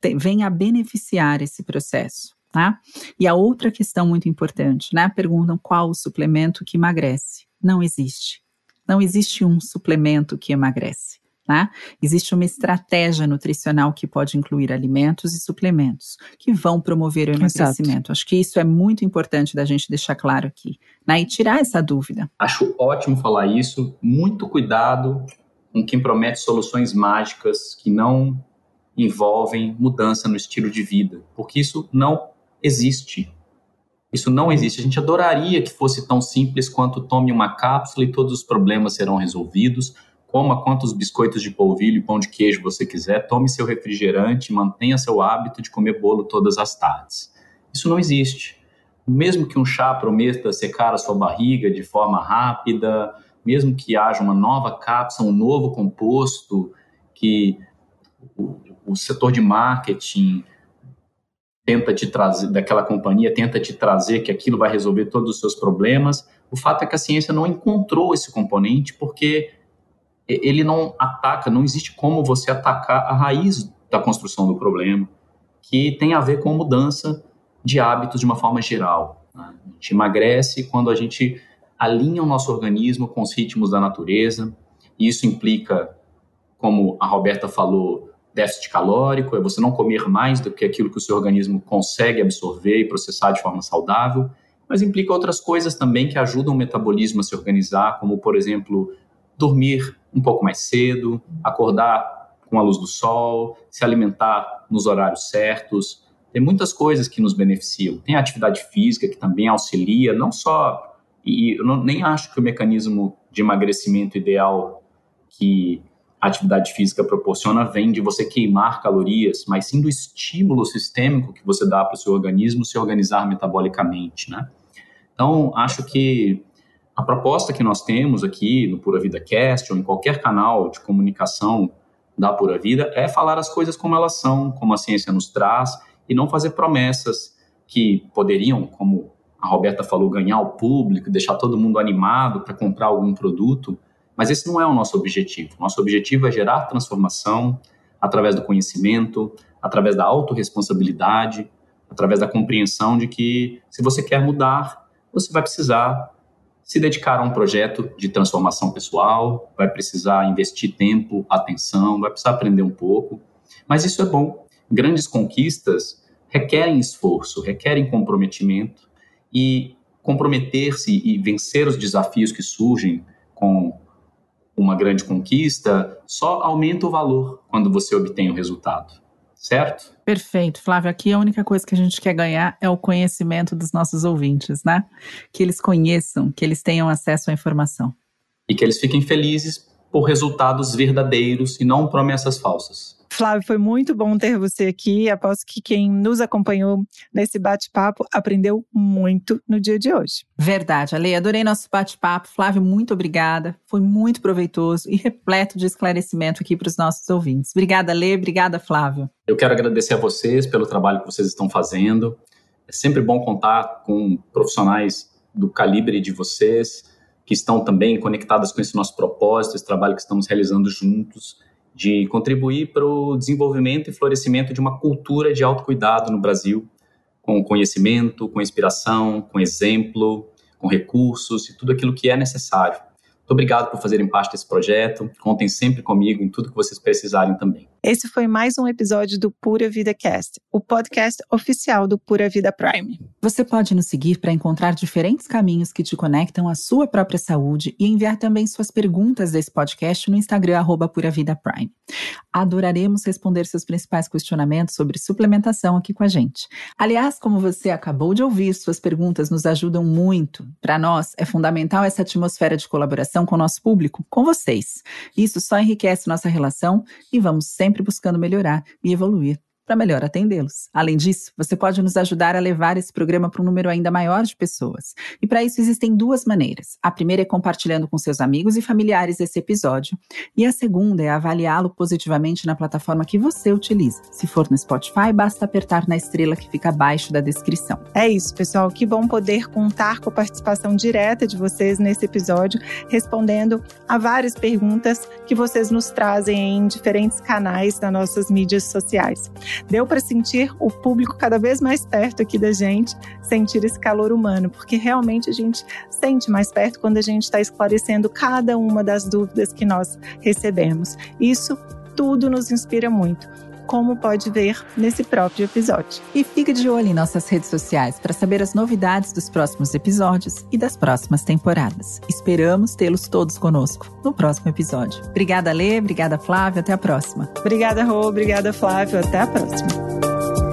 tem, vem a beneficiar esse processo. Tá? E a outra questão muito importante, né? Perguntam qual o suplemento que emagrece. Não existe. Não existe um suplemento que emagrece. Tá? Existe uma estratégia nutricional que pode incluir alimentos e suplementos que vão promover o emagrecimento. Exato. Acho que isso é muito importante da gente deixar claro aqui né? e tirar essa dúvida. Acho ótimo falar isso. Muito cuidado com quem promete soluções mágicas que não envolvem mudança no estilo de vida, porque isso não existe. Isso não existe. A gente adoraria que fosse tão simples quanto tome uma cápsula e todos os problemas serão resolvidos. Coma quantos biscoitos de polvilho e pão de queijo você quiser, tome seu refrigerante, mantenha seu hábito de comer bolo todas as tardes. Isso não existe. Mesmo que um chá prometa secar a sua barriga de forma rápida, mesmo que haja uma nova cápsula, um novo composto que o, o setor de marketing tenta te trazer, daquela companhia tenta te trazer que aquilo vai resolver todos os seus problemas. O fato é que a ciência não encontrou esse componente porque ele não ataca, não existe como você atacar a raiz da construção do problema, que tem a ver com mudança de hábitos de uma forma geral. Né? A gente emagrece quando a gente alinha o nosso organismo com os ritmos da natureza. E isso implica, como a Roberta falou, déficit calórico, é você não comer mais do que aquilo que o seu organismo consegue absorver e processar de forma saudável, mas implica outras coisas também que ajudam o metabolismo a se organizar, como, por exemplo, dormir um pouco mais cedo, acordar com a luz do sol, se alimentar nos horários certos. Tem muitas coisas que nos beneficiam. Tem a atividade física que também auxilia, não só. E eu não, nem acho que o mecanismo de emagrecimento ideal que a atividade física proporciona vem de você queimar calorias, mas sim do estímulo sistêmico que você dá para o seu organismo se organizar metabolicamente, né? Então, acho que a proposta que nós temos aqui no Pura Vida Cast ou em qualquer canal de comunicação da Pura Vida é falar as coisas como elas são, como a ciência nos traz e não fazer promessas que poderiam, como a Roberta falou, ganhar o público, deixar todo mundo animado para comprar algum produto, mas esse não é o nosso objetivo. Nosso objetivo é gerar transformação através do conhecimento, através da autorresponsabilidade, através da compreensão de que se você quer mudar, você vai precisar se dedicar a um projeto de transformação pessoal, vai precisar investir tempo, atenção, vai precisar aprender um pouco. Mas isso é bom. Grandes conquistas requerem esforço, requerem comprometimento e comprometer-se e vencer os desafios que surgem com uma grande conquista só aumenta o valor quando você obtém o resultado certo? Perfeito, Flávio. Aqui a única coisa que a gente quer ganhar é o conhecimento dos nossos ouvintes, né? Que eles conheçam, que eles tenham acesso à informação. E que eles fiquem felizes por resultados verdadeiros e não promessas falsas. Flávio, foi muito bom ter você aqui. Aposto que quem nos acompanhou nesse bate-papo aprendeu muito no dia de hoje. Verdade, Ale. Adorei nosso bate-papo. Flávio, muito obrigada. Foi muito proveitoso e repleto de esclarecimento aqui para os nossos ouvintes. Obrigada, Ale. Obrigada, Flávio. Eu quero agradecer a vocês pelo trabalho que vocês estão fazendo. É sempre bom contar com profissionais do calibre de vocês, que estão também conectadas com esse nosso propósito, esse trabalho que estamos realizando juntos de contribuir para o desenvolvimento e florescimento de uma cultura de autocuidado no Brasil, com conhecimento, com inspiração, com exemplo, com recursos e tudo aquilo que é necessário muito obrigado por fazerem parte desse projeto. Contem sempre comigo em tudo que vocês precisarem também. Esse foi mais um episódio do Pura Vida Cast, o podcast oficial do Pura Vida Prime. Você pode nos seguir para encontrar diferentes caminhos que te conectam à sua própria saúde e enviar também suas perguntas desse podcast no Instagram arroba Pura Vida Prime. Adoraremos responder seus principais questionamentos sobre suplementação aqui com a gente. Aliás, como você acabou de ouvir, suas perguntas nos ajudam muito. Para nós, é fundamental essa atmosfera de colaboração com o nosso público, com vocês. Isso só enriquece nossa relação e vamos sempre buscando melhorar e evoluir para melhor atendê-los. Além disso, você pode nos ajudar a levar esse programa para um número ainda maior de pessoas. E para isso existem duas maneiras. A primeira é compartilhando com seus amigos e familiares esse episódio, e a segunda é avaliá-lo positivamente na plataforma que você utiliza. Se for no Spotify, basta apertar na estrela que fica abaixo da descrição. É isso, pessoal. Que bom poder contar com a participação direta de vocês nesse episódio, respondendo a várias perguntas que vocês nos trazem em diferentes canais das nossas mídias sociais. Deu para sentir o público cada vez mais perto aqui da gente, sentir esse calor humano, porque realmente a gente sente mais perto quando a gente está esclarecendo cada uma das dúvidas que nós recebemos. Isso tudo nos inspira muito como pode ver nesse próprio episódio. E fique de olho em nossas redes sociais para saber as novidades dos próximos episódios e das próximas temporadas. Esperamos tê-los todos conosco no próximo episódio. Obrigada, Lê, obrigada, Flávio, até a próxima. Obrigada, Rô, obrigada, Flávio, até a próxima.